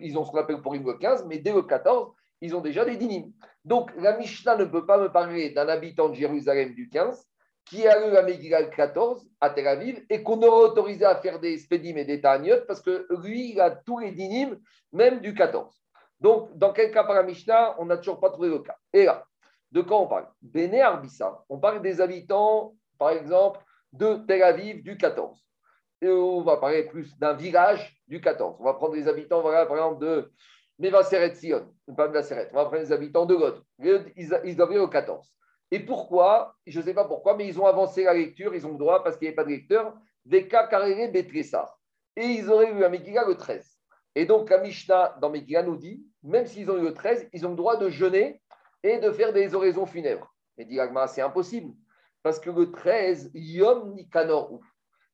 Speaker 1: ils ont ce qu'on appelle Purim le 15, mais dès le 14, ils ont déjà des dinim. Donc, la Mishnah ne peut pas me parler d'un habitant de Jérusalem du 15 qui a eu la Megillah 14 à Tel Aviv et qu'on aurait autorisé à faire des spédim et des ta'aniot parce que lui, il a tous les dinim, même du 14. Donc, dans quel cas par la Mishnah, on n'a toujours pas trouvé le cas. Et là, de quoi on parle? Béné Arbissa, on parle des habitants, par exemple, de Tel Aviv du 14. Et on va parler plus d'un village du 14. On va prendre des habitants, voilà, par exemple, de Mevaseret Sion, pas Mevaseret. On va prendre des habitants de God. Ils, ils doivent au 14. Et pourquoi Je ne sais pas pourquoi, mais ils ont avancé la lecture, ils ont le droit, parce qu'il n'y avait pas de lecteur, des cas carrés. Et ils auraient eu à Megillah le 13. Et donc, la Mishnah dans Megillah nous dit, même s'ils ont eu le 13, ils ont le droit de jeûner et de faire des oraisons funèbres. Et dit c'est impossible. Parce que le 13, Yom Nikanor.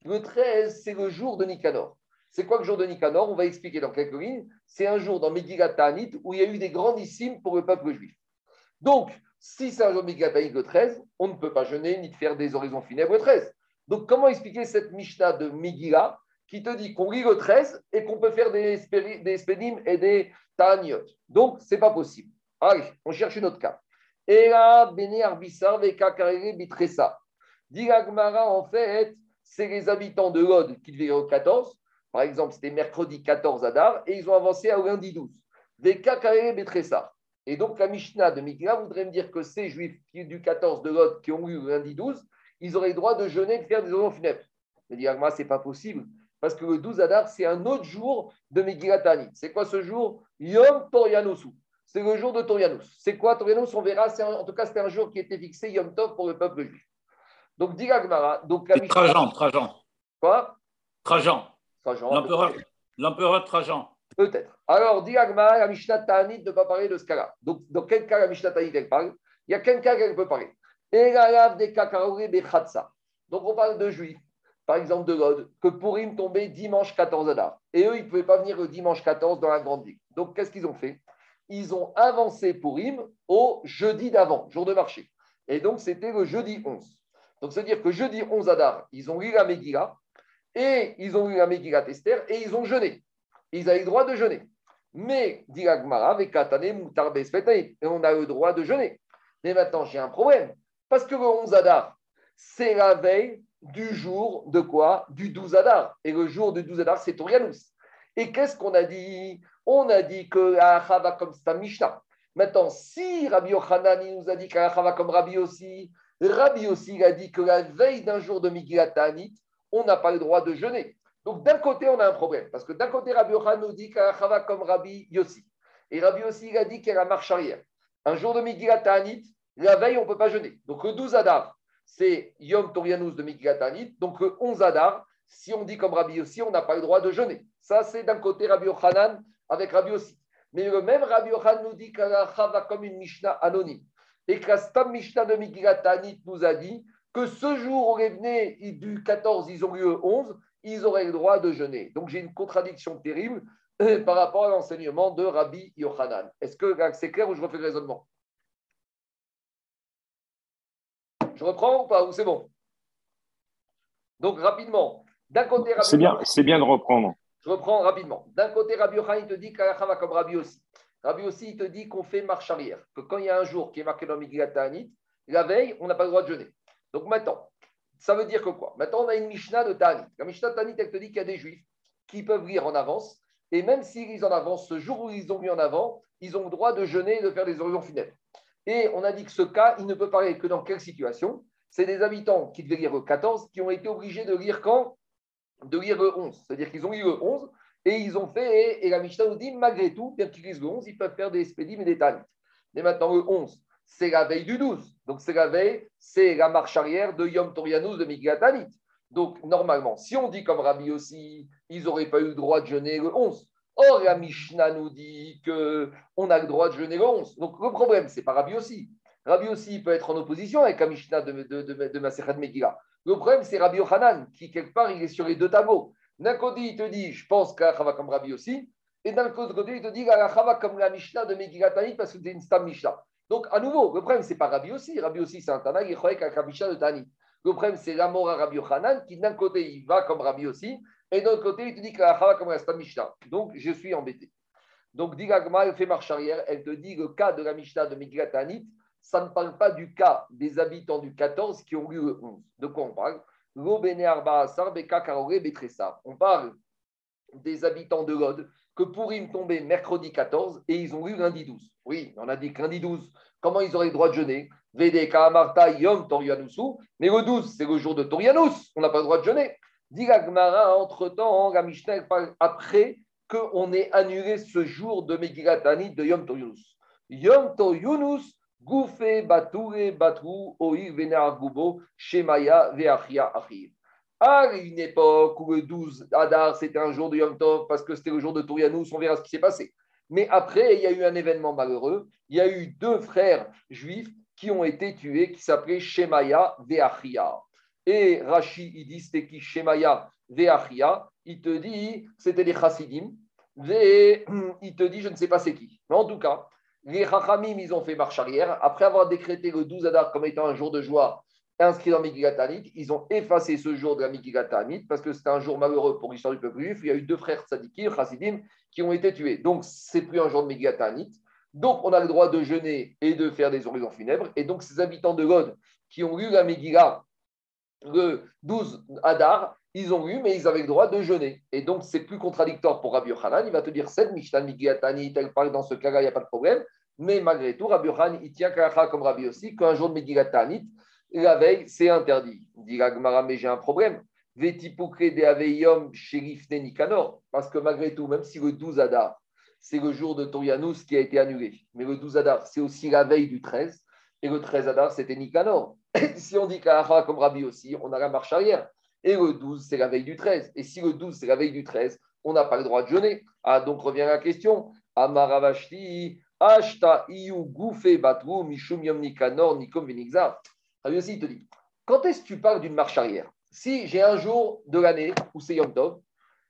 Speaker 1: Le 13, c'est le jour de Nikanor. C'est quoi le jour de Nikanor On va expliquer dans quelques lignes. C'est un jour dans Megillah Ta'anit où il y a eu des grandissimes pour le peuple juif. Donc, si c'est un jour de le 13, on ne peut pas jeûner ni faire des oraisons funèbres le 13. Donc, comment expliquer cette Mishnah de Megillah qui te dit qu'on lit le 13 et qu'on peut faire des, spédim et des ta'aniot Donc, ce n'est pas possible. Allez, on cherche une autre cas. Là, Bene Arbissar, Veka Bitressa. Dit en fait, c'est les habitants de Lod qui devaient au 14. Par exemple, c'était mercredi 14 Adar et ils ont avancé à lundi 12. Veka Bitressa. Et donc, la Mishnah de Mikra voudrait me dire que ces juifs du 14 de Lot qui ont eu lundi 12, ils auraient le droit de jeûner et de faire des oraisons funèbres. Je dis, moi, ce n'est pas possible. Parce que le 12 Adar, c'est un autre jour de Megillah C'est quoi ce jour? Yom Torianosu. C'est le jour de Torianus. C'est quoi Torianus On verra. En tout cas, c'était un jour qui était fixé Yom Tov pour le peuple juif. Donc, dit Donc,
Speaker 4: la Trajan, Trajan.
Speaker 1: Quoi?
Speaker 4: Trajan. Trajan. L'empereur Trajan.
Speaker 1: Peut-être. Alors, dit la Mishnah Ta'anit ne peut pas parler de ce cas-là. Donc, dans quel cas la Mishnah Ta'anit elle parle? Il y a quel cas qu'elle peut parler? Donc, on parle de juifs, par exemple de God, que Purim tombait dimanche 14 Adar. Et eux, ils ne pouvaient pas venir le dimanche 14 dans la grande ville. Donc, qu'est-ce qu'ils ont fait? Ils ont avancé Purim au jeudi d'avant, jour de marché. Et donc, c'était le jeudi 11. Donc, c'est-à-dire que jeudi 11 Adar, ils ont lu la Megillah, et ils ont lu la Megillah Esther, et ils ont jeûné ils avaient le droit de jeûner. Mais, dit avec Katane, et on a le droit de jeûner. Mais maintenant, j'ai un problème. Parce que le 11 Adar, c'est la veille du jour de quoi? Du 12 Adar. Et le jour du 12 Adar, c'est Torianus. Et qu'est-ce qu'on a dit? On a dit que Chava comme c'est Mishnah. Maintenant, si Rabbi Yochanan nous a dit qu'Achava comme Rabbi aussi, Rabbi aussi a dit que la veille d'un jour de Migilat on n'a pas le droit de jeûner. Donc d'un côté, on a un problème, parce que d'un côté, Rabbi Yochanan nous dit qu'Achava comme Rabbi Yossi. Et Rabbi Yossi, a dit qu'elle a marche arrière. Un jour de Ta'anit, la veille, on ne peut pas jeûner. Donc le 12 Adar, c'est Yom Torianus de Ta'anit. Donc le 11 Adar, si on dit comme Rabbi Yossi, on n'a pas le droit de jeûner. Ça, c'est d'un côté Rabbi Yochanan avec Rabbi Yossi. Mais le même Rabbi Yochanan nous dit qu'Achava comme une Mishnah anonyme. Et que la Stam Mishnah de Megillat Ta'anit nous a dit que ce jour où on est du 14, ils ont eu le 11, ils auraient le droit de jeûner. Donc j'ai une contradiction terrible euh, par rapport à l'enseignement de Rabbi Yochanan. Est-ce que c'est clair ou je refais le raisonnement? Je reprends ou pas Ou c'est bon? Donc rapidement, d'un côté
Speaker 2: Rabbi C'est bien, c'est bien de reprendre.
Speaker 1: Je reprends rapidement. D'un côté, Rabbi Yochanan te dit qu'Alacha va comme Rabbi aussi. Rabbi aussi, il te dit qu'on fait marche arrière. Que quand il y a un jour qui est marqué dans Migrat la veille, on n'a pas le droit de jeûner. Donc maintenant, ça veut dire que quoi? Maintenant, on a une Mishnah de Tanit. La Mishnah de Tanit, elle te dit qu'il y a des Juifs qui peuvent lire en avance. Et même s'ils lisent en avance, ce jour où ils ont mis en avant, ils ont le droit de jeûner et de faire des oraisons funèbres. Et on a dit que ce cas, il ne peut parler que dans quelle situation? C'est des habitants qui devaient lire le 14 qui ont été obligés de lire quand? De lire le 11. C'est-à-dire qu'ils ont lu le 11 et ils ont fait, et la Mishnah nous dit, malgré tout, bien qu'ils lisent le 11, ils peuvent faire des spédimes et des tanit. Mais maintenant, le 11, c'est la veille du 12. Donc, c'est la veille, c'est la marche arrière de Yom Torianus de Migatanit. Donc, normalement, si on dit comme Rabbi aussi, ils n'auraient pas eu le droit de jeûner le 11. Or, la Mishnah nous dit qu'on a le droit de jeûner le 11. Donc, le problème, c'est pas Rabbi aussi. Rabbi aussi peut être en opposition avec la Mishnah de, de, de, de Megillah. Le problème, c'est Rabbi Yochanan, qui, quelque part, il est sur les deux tableaux. D'un côté, il te dit, je pense qu'à comme Rabbi aussi. Et d'un autre côté, il te dit, comme la Mishnah de Megillah parce que c'est une Stam Mishnah. Donc, à nouveau, le problème, ce n'est pas Rabbi aussi. Rabbi aussi, c'est un Tana qui est avec Mishnah de Tani. Le problème, c'est l'amour à Rabbi Yochanan, qui d'un côté, il va comme Rabbi aussi, et l'autre côté, il te dit que la comme la Stam Mishnah. Donc, je suis embêté. Donc, Digagma, elle fait marche arrière. Elle te dit le cas de la Mishnah de Megillah Tanit, ça ne parle pas du cas des habitants du 14 qui ont eu le 11. De quoi on parle? On parle des habitants de Lod que pour me tomber mercredi 14 et ils ont eu lundi 12. Oui, on a dit que lundi 12, comment ils auraient le droit de jeûner? VDK Marta Yom Torianusu. Mais le 12, c'est le jour de Torianus. On n'a pas le droit de jeûner. Dit entre-temps, la Mishnah après qu'on ait annulé ce jour de Megilatani de Yom Torianus. Yom Torianus Goufé, Batouré, Batrou, Oïr, Vénar, Goubo, Shemaya, Veachia, Achir. À une époque où le 12 Adar, c'était un jour de Yom Tov, parce que c'était le jour de Tourianous, on verra ce qui s'est passé. Mais après, il y a eu un événement malheureux. Il y a eu deux frères juifs qui ont été tués, qui s'appelaient Shemaya, Veachia. Et Rashi, il dit c'était qui? Shemaya, Veachia. Il te dit c'était les Chassidim. Il te dit je ne sais pas c'est qui. Mais en tout cas, les Rachamim, ils ont fait marche arrière. Après avoir décrété le 12 Adar comme étant un jour de joie inscrit dans Migigatanit, ils ont effacé ce jour de la Migigatanit parce que c'était un jour malheureux pour l'histoire du peuple juif. Il y a eu deux frères tzadikim, chassidim, qui ont été tués. Donc, c'est plus un jour de Migigatanit. Donc, on a le droit de jeûner et de faire des oraisons funèbres. Et donc, ces habitants de God qui ont lu la Megillah le 12 Adar, ils ont eu, mais ils avaient le droit de jeûner. Et donc, c'est plus contradictoire pour Rabbi Yochanan. Il va te dire, cette Mishnah Migiatani, tel parle dans ce cas-là, il n'y a pas de problème. Mais malgré tout, Rabbi Yochanan, il tient comme Rabbi aussi, qu'un jour de Megilatani, la veille, c'est interdit. Dit Gmara, mais j'ai un problème. de Aveyom Shérif Nikanor. Parce que malgré tout, même si le 12 Adar, c'est le jour de Torianus qui a été annulé, mais le 12 Adar, c'est aussi la veille du 13. Et le 13 Adar, c'était Si on dit Kalacha comme Rabbi aussi, on a la marche arrière. Et le 12, c'est la veille du 13. Et si le 12, c'est la veille du 13, on n'a pas le droit de jeûner. Ah, donc revient la question. Amaravashti, Ashta iyu goufe batru mishum nikanor nikom venigzar. aussi, il te dit, quand est-ce que tu parles d'une marche arrière? Si j'ai un jour de l'année où c'est Yom Tov,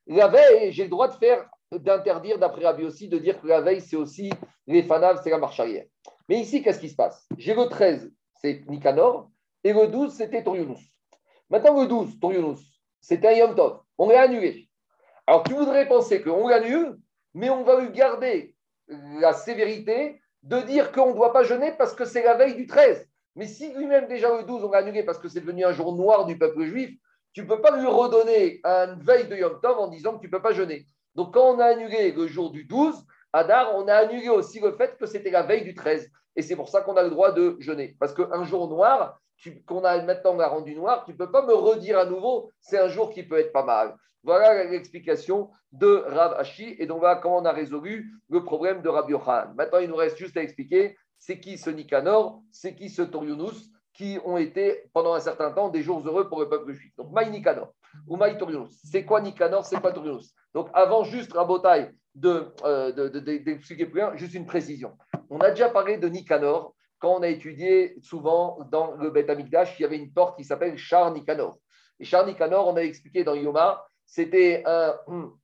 Speaker 1: la veille, j'ai le droit de faire, d'interdire, d'après Rabbi aussi, de dire que la veille, c'est aussi les fanaves, c'est la marche arrière. Mais ici, qu'est-ce qui se passe? J'ai le 13, c'est Nikanor, et le 12, c'était Toriunus. Maintenant, le 12, Toriunus, c'était un Yom Tov. On l'a annulé. Alors, tu voudrais penser qu'on l'annule, mais on va le garder la sévérité de dire qu'on ne doit pas jeûner parce que c'est la veille du 13. Mais si lui-même, déjà le 12, on l'a annulé parce que c'est devenu un jour noir du peuple juif, tu ne peux pas lui redonner une veille de Yom Tov en disant que tu ne peux pas jeûner. Donc, quand on a annulé le jour du 12, Adar, on a annulé aussi le fait que c'était la veille du 13. Et c'est pour ça qu'on a le droit de jeûner. Parce qu'un jour noir, qu'on a maintenant rendu noir, tu ne peux pas me redire à nouveau, c'est un jour qui peut être pas mal. Voilà l'explication de Rav Hashi. Et donc voilà comment on a résolu le problème de Rabbi Yochanan. Maintenant, il nous reste juste à expliquer c'est qui ce Nicanor, c'est qui ce Toriunus, qui ont été pendant un certain temps des jours heureux pour le peuple juif. Donc, Maï Nicanor ou Maï Toriunus. C'est quoi Nicanor C'est quoi Toriunus Donc, avant juste Rabotai euh, d'expliquer de, plus rien, juste une précision. On a déjà parlé de Nicanor quand on a étudié souvent dans le Beth Amikdash, il y avait une porte qui s'appelle Char Nicanor. Et Char Nicanor, on a expliqué dans Yoma, c'était un hum,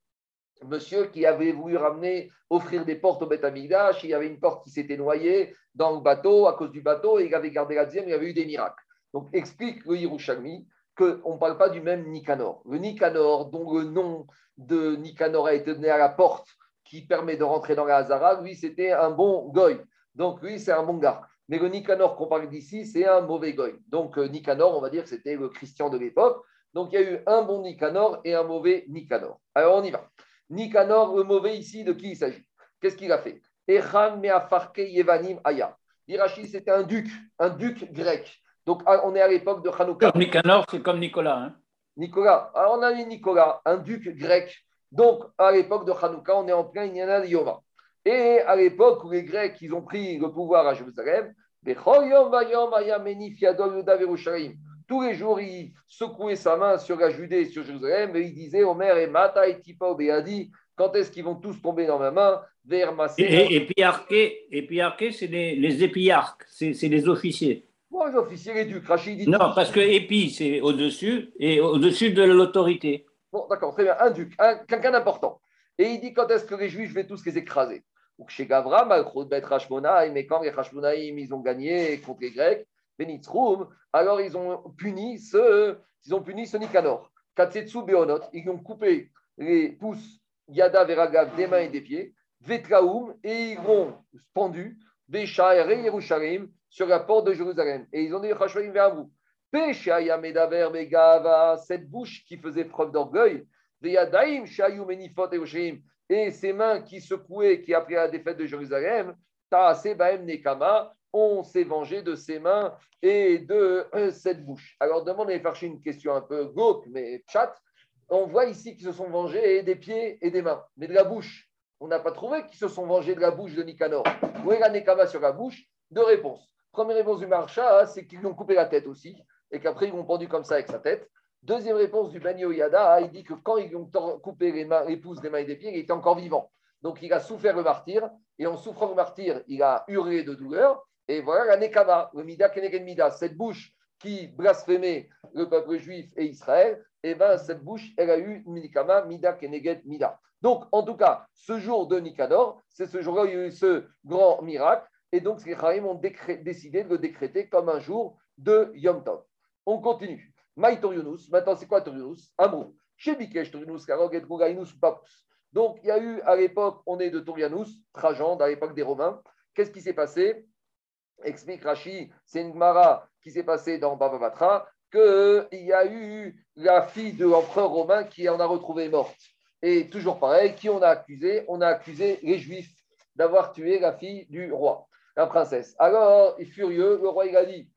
Speaker 1: monsieur qui avait voulu ramener, offrir des portes au Beth Amikdash. Il y avait une porte qui s'était noyée dans le bateau à cause du bateau et il avait gardé la deuxième, il y avait eu des miracles. Donc explique le Yerushalmi qu'on ne parle pas du même Nicanor. Le Nicanor, dont le nom de Nicanor a été donné à la porte qui permet de rentrer dans la Hazara, lui, c'était un bon goy. Donc lui, c'est un bon gars. Mais le Nicanor qu'on parle d'ici, c'est un mauvais goy. Donc euh, Nicanor, on va dire que c'était le Christian de l'époque. Donc il y a eu un bon Nicanor et un mauvais Nicanor. Alors on y va. Nicanor, le mauvais ici, de qui il s'agit? Qu'est-ce qu'il a fait? Yevanim Aya. Irachi, c'était un duc, un duc grec. Donc ah, on est à l'époque de Hanouka.
Speaker 4: Nicanor, c'est comme Nicolas. Hein
Speaker 1: Nicolas. Alors on a eu Nicolas, un duc grec. Donc à l'époque de Hanouka, on est en plein Inyana de Yoma. Et à l'époque où les Grecs ils ont pris le pouvoir à Jérusalem, tous les jours, il secouait sa main sur la Judée et sur Jérusalem et il disait Omer et Mata et Tipa Obéadi, quand est-ce qu'ils vont tous tomber dans ma main vers ma
Speaker 4: Et, puis c'est les, les épiarques, c'est les officiers.
Speaker 1: Moi, les officiers, les ducs, Rachid
Speaker 4: Non, parce que épi, c'est au-dessus et au-dessus de l'autorité.
Speaker 1: Bon, d'accord, très bien. Un duc, quelqu'un d'important. Et il dit quand est-ce que les Juifs, vont tous les écraser? Chez Gavra, Bet mais quand les Hashmonaïm, ils ont gagné contre les Grecs, alors ils ont puni ce, ils ont puni ce Nicanor. Katsetsu Beonot, ils ont coupé les pouces Yada Veragav des mains et des pieds, Vetraoum, et ils ont pendu Béchaïre et sur la porte de Jérusalem. Et ils ont dit Chashvaim vers vous. Medaver Megava, cette bouche qui faisait preuve d'orgueil, Veyadaim Shayou Menifot et et ses mains qui secouaient, qui après la défaite de Jérusalem, Taase Baem Nekama, on s'est vengé de ses mains et de euh, cette bouche. Alors, demande à chercher une question un peu glauque, mais chat. On voit ici qu'ils se sont vengés des pieds et des mains, mais de la bouche. On n'a pas trouvé qu'ils se sont vengés de la bouche de Nicanor. Où est la Nekama sur la bouche? Deux réponses. Première réponse du Marcha, c'est qu'ils lui ont coupé la tête aussi, et qu'après ils l'ont pendu comme ça avec sa tête. Deuxième réponse du Ben Yada, il dit que quand ils ont coupé les, mains, les pouces des mains et des pieds, il était encore vivant. Donc il a souffert le martyr, et en souffrant le martyr, il a hurlé de douleur, et voilà la Nekama, le Mida Kenegen Mida, cette bouche qui blasphémait le peuple juif et Israël, et eh bien cette bouche, elle a eu Nikama, Mida Keneged Mida. Donc, en tout cas, ce jour de Nicanor, c'est ce jour-là où il y a eu ce grand miracle, et donc les Chaim ont décidé de le décréter comme un jour de Yom Tov. On continue. Maï Toriunus, maintenant c'est quoi Toriunus Amrou. Chez Bikesh Toriunus, Karog et Gougainus ou Papus. Donc, il y a eu à l'époque, on est de Torianus, Trajan, dans l'époque des Romains. Qu'est-ce qui s'est passé? Explique Rashi, c'est une Gemara qui s'est passée dans Baba Batra, qu'il y a eu la fille de l'empereur romain qui en a retrouvé morte. Et toujours pareil, qui on a accusé? On a accusé les Juifs d'avoir tué la fille du roi, la princesse. Alors, furieux, le roi il a dit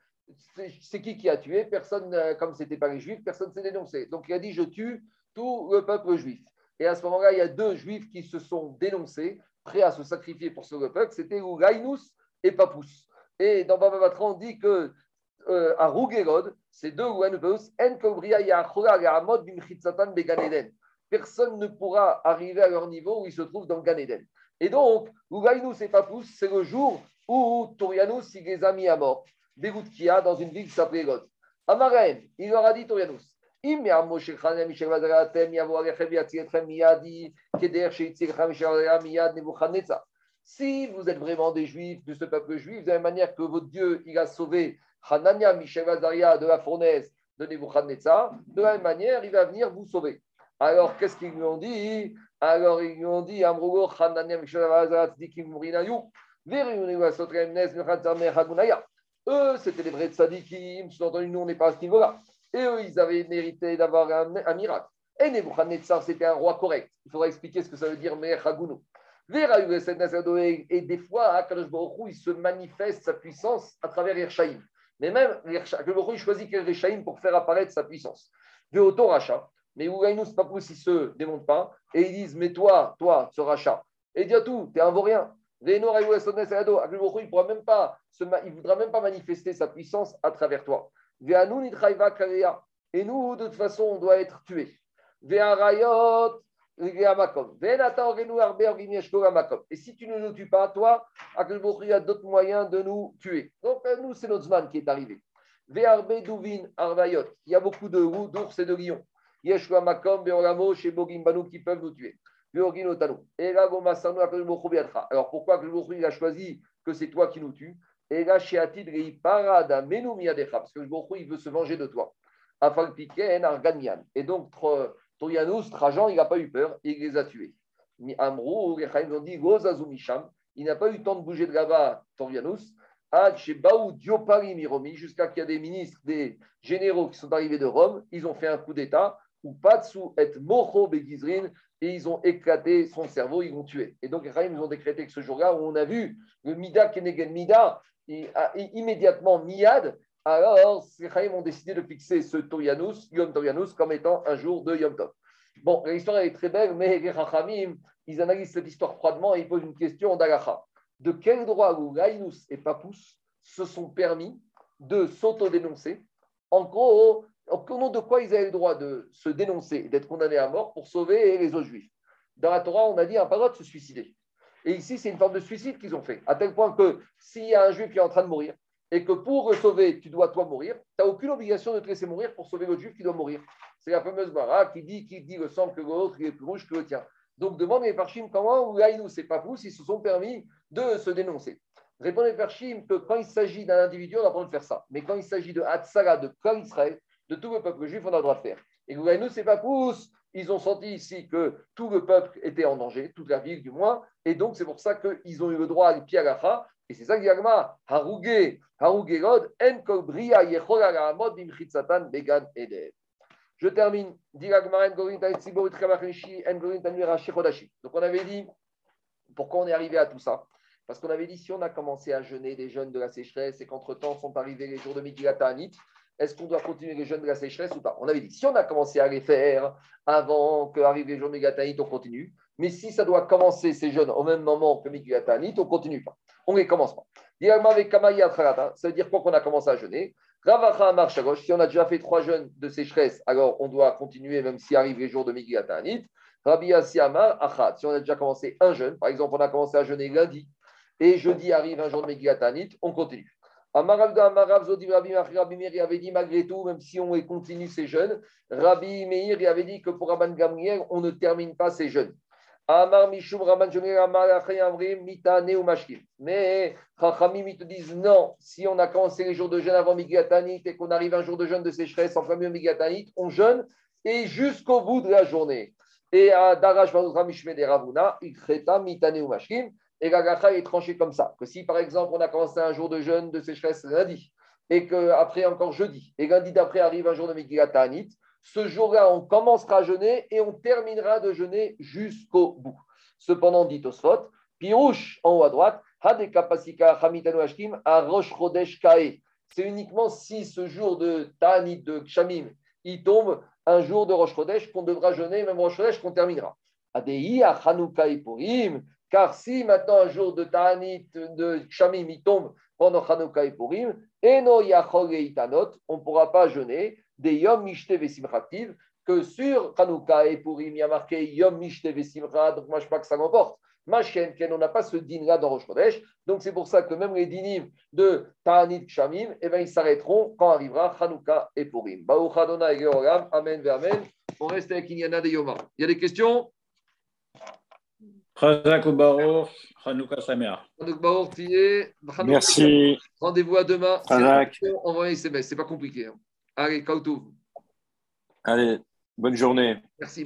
Speaker 1: c'est qui qui a tué? Personne, euh, comme ce n'était pas les Juifs, personne ne s'est dénoncé. Donc il a dit je tue tout le peuple juif. Et à ce moment-là, il y a deux Juifs qui se sont dénoncés, prêts à se sacrifier pour ce peuple. C'était Urainus et Papus. Et dans Baba Batra, on dit que euh, à Rougerod, c'est deux Personne ne pourra arriver à leur niveau où ils se trouvent dans le Gan Eden. Et donc, Ougainus et Papous, c'est le jour où a mis à mort. Kia, dans une ville qui s'appelait God. Amaren, il leur a dit Torianus. Si vous êtes vraiment des juifs, de ce peuple juif, de la manière que votre Dieu il a sauvé Hanania, Michel Azaria de la fournaise de Nebuchadnezzar, de la même manière, il va venir vous sauver. Alors, qu'est-ce qu'ils lui ont dit? Alors, ils lui ont dit Amrugo, Hanania, Michel Azaria, Tzdikim Murinayu, eux, c'était les vrais tzadikim, sous-entendu, nous, on n'est pas à ce niveau-là. Et eux, ils avaient mérité d'avoir un, miracle. Et Nebuchadnezzar, c'était un roi correct. Il faudra expliquer ce que ça veut dire Me'er Et des fois, Akadosh Baruch il se manifeste sa puissance à travers Irshaïm. Mais même, Hu, il choisit Irshaïm pour faire apparaître sa puissance. De auto rachat. Mais Ougaïnou, c'est pas possible, se démontent pas. Et ils disent, mais toi, toi, ce rachat, et dis à tout, t'es un vaurien. Il ne pourra même pas, il voudra même pas manifester sa puissance à travers toi. Et nous, de toute façon, on doit être tués. Et si tu ne nous tues pas, toi, il y a d'autres moyens de nous tuer. Donc, euh, nous, c'est notre zman qui est arrivé. Il y a beaucoup de roues, d'ours et de lions. Yeshua Makom, Beoramo, chez Bogimbanou qui peuvent nous tuer. Alors pourquoi il a choisi que c'est toi qui nous tues Et Parce que le il veut se venger de toi. Et donc, Torianus, Trajan, il n'a pas eu peur, il les a tués. Il n'a pas eu le temps de bouger de là-bas, Torianus, jusqu'à qu'il y a des ministres, des généraux qui sont arrivés de Rome, ils ont fait un coup d'État, ou Patsu et Mocho Begizrin, ils ont éclaté son cerveau, ils l'ont tué. Et donc, ils ont décrété que ce jour-là, où on a vu le Mida Kenegen Mida, immédiatement Miad, alors les ont décidé de fixer ce Torianus, Yom Torianus, comme étant un jour de Yom Tov. Bon, l'histoire est très belle, mais les ils analysent cette histoire froidement et ils posent une question d'Alacha. De quel droit où Lainus et Papous se sont permis de s'auto-dénoncer? En gros, au nom de quoi ils avaient le droit de se dénoncer d'être condamnés à mort pour sauver les autres juifs? Dans la Torah, on a dit un pas de se suicider. Et ici, c'est une forme de suicide qu'ils ont fait, à tel point que s'il y a un juif qui est en train de mourir, et que pour le sauver, tu dois toi mourir, tu n'as aucune obligation de te laisser mourir pour sauver l'autre juif qui doit mourir. C'est la fameuse bara qui dit, qui dit le sang que l'autre est plus rouge que le tien. Donc demande les Parchim comment, ou nous, c'est pas vous, s'ils se sont permis de se dénoncer. Répondez les Parchim que quand il s'agit d'un individu, on a le droit de faire ça. Mais quand il s'agit de Hatzara, de Kol Israël, de tout le peuple juif, on a le droit de faire. Et nous, c'est pas pousse. Ils ont senti ici que tout le peuple était en danger, toute la ville du moins, et donc c'est pour ça qu'ils ont eu le droit à pied à et c'est ça qu'il y a Haruge, Haruge God, En Bria, Yechola Amod, Bimchitzatan, Began Eden. Je termine. Donc on avait dit, pourquoi on est arrivé à tout ça Parce qu'on avait dit, si on a commencé à jeûner des jeunes de la sécheresse et qu'entre-temps sont arrivés les jours de Midilatanit, est-ce qu'on doit continuer les jeûnes de la sécheresse ou pas? On avait dit, si on a commencé à les faire avant qu'arrivent les jours de Midilatanit, on continue. Mais si ça doit commencer ces jeûnes au même moment que Midilatanit, on continue pas. On ne les commence pas. Ça veut dire quoi qu'on a commencé à jeûner? Ravacha marche à gauche. Si on a déjà fait trois jeûnes de sécheresse, alors on doit continuer même s'il arrive les jours de Midilatanit. Rabbi Amar Achat. Si on a déjà commencé un jeûne, par exemple, on a commencé à jeûner lundi et jeudi arrive un jour de Midilatanit, on continue. Rabbi Meir avait dit malgré tout, même si on continue ces jeûnes, Rabbi Meir avait dit que pour Rabban Gamriel, on ne termine pas ces jeûnes. Amar Mishum Rabban Mita Mais Chachamim, ils te disent non, si on a commencé les jours de jeûne avant Migatanit et qu'on arrive un jour de jeûne de sécheresse en milieu Migatanit, on jeûne et jusqu'au bout de la journée. Et à Darash Mishme de Ravuna, Ikreta Mitane Mashkim. Et la gacha est tranchée comme ça, que si par exemple on a commencé un jour de jeûne de sécheresse lundi, et qu'après encore jeudi, et lundi d'après arrive un jour de Megillat ce jour-là on commencera à jeûner et on terminera de jeûner jusqu'au bout. Cependant, dit Osfot, Pirouche en haut à droite, Hadekapasika Hamitanu Ashkim, à Rosh Kae. C'est uniquement si ce jour de Ta'anit, de Kshamim, il tombe un jour de Rosh Chodesh qu'on devra jeûner, même Rosh Chodesh qu'on terminera. Adei à Hanouka et car si maintenant un jour de Ta'anit, de Shamim, il tombe pendant Chanukah et Purim, et no Itanot, on ne pourra pas jeûner des Yom Mishte Vesimchativ, que sur Chanukah et Purim, il y a marqué Yom Mishte Vesimcha, donc moi je ne pas que ça m'emporte. Machen, on n'a pas ce din là dans Rosh Chodesh, donc c'est pour ça que même les dinim de Ta'anit Shamim, eh ben, ils s'arrêteront quand arrivera Chanukah et Purim. Baruch Adonai Amen, Amen. On reste avec Inyana de Yoma. Il y a des questions?
Speaker 2: Merci.
Speaker 1: Rendez-vous à demain. Envoyez SMS, c'est pas compliqué. Hein. Allez, Kautou.
Speaker 2: Allez, bonne journée.
Speaker 1: Merci.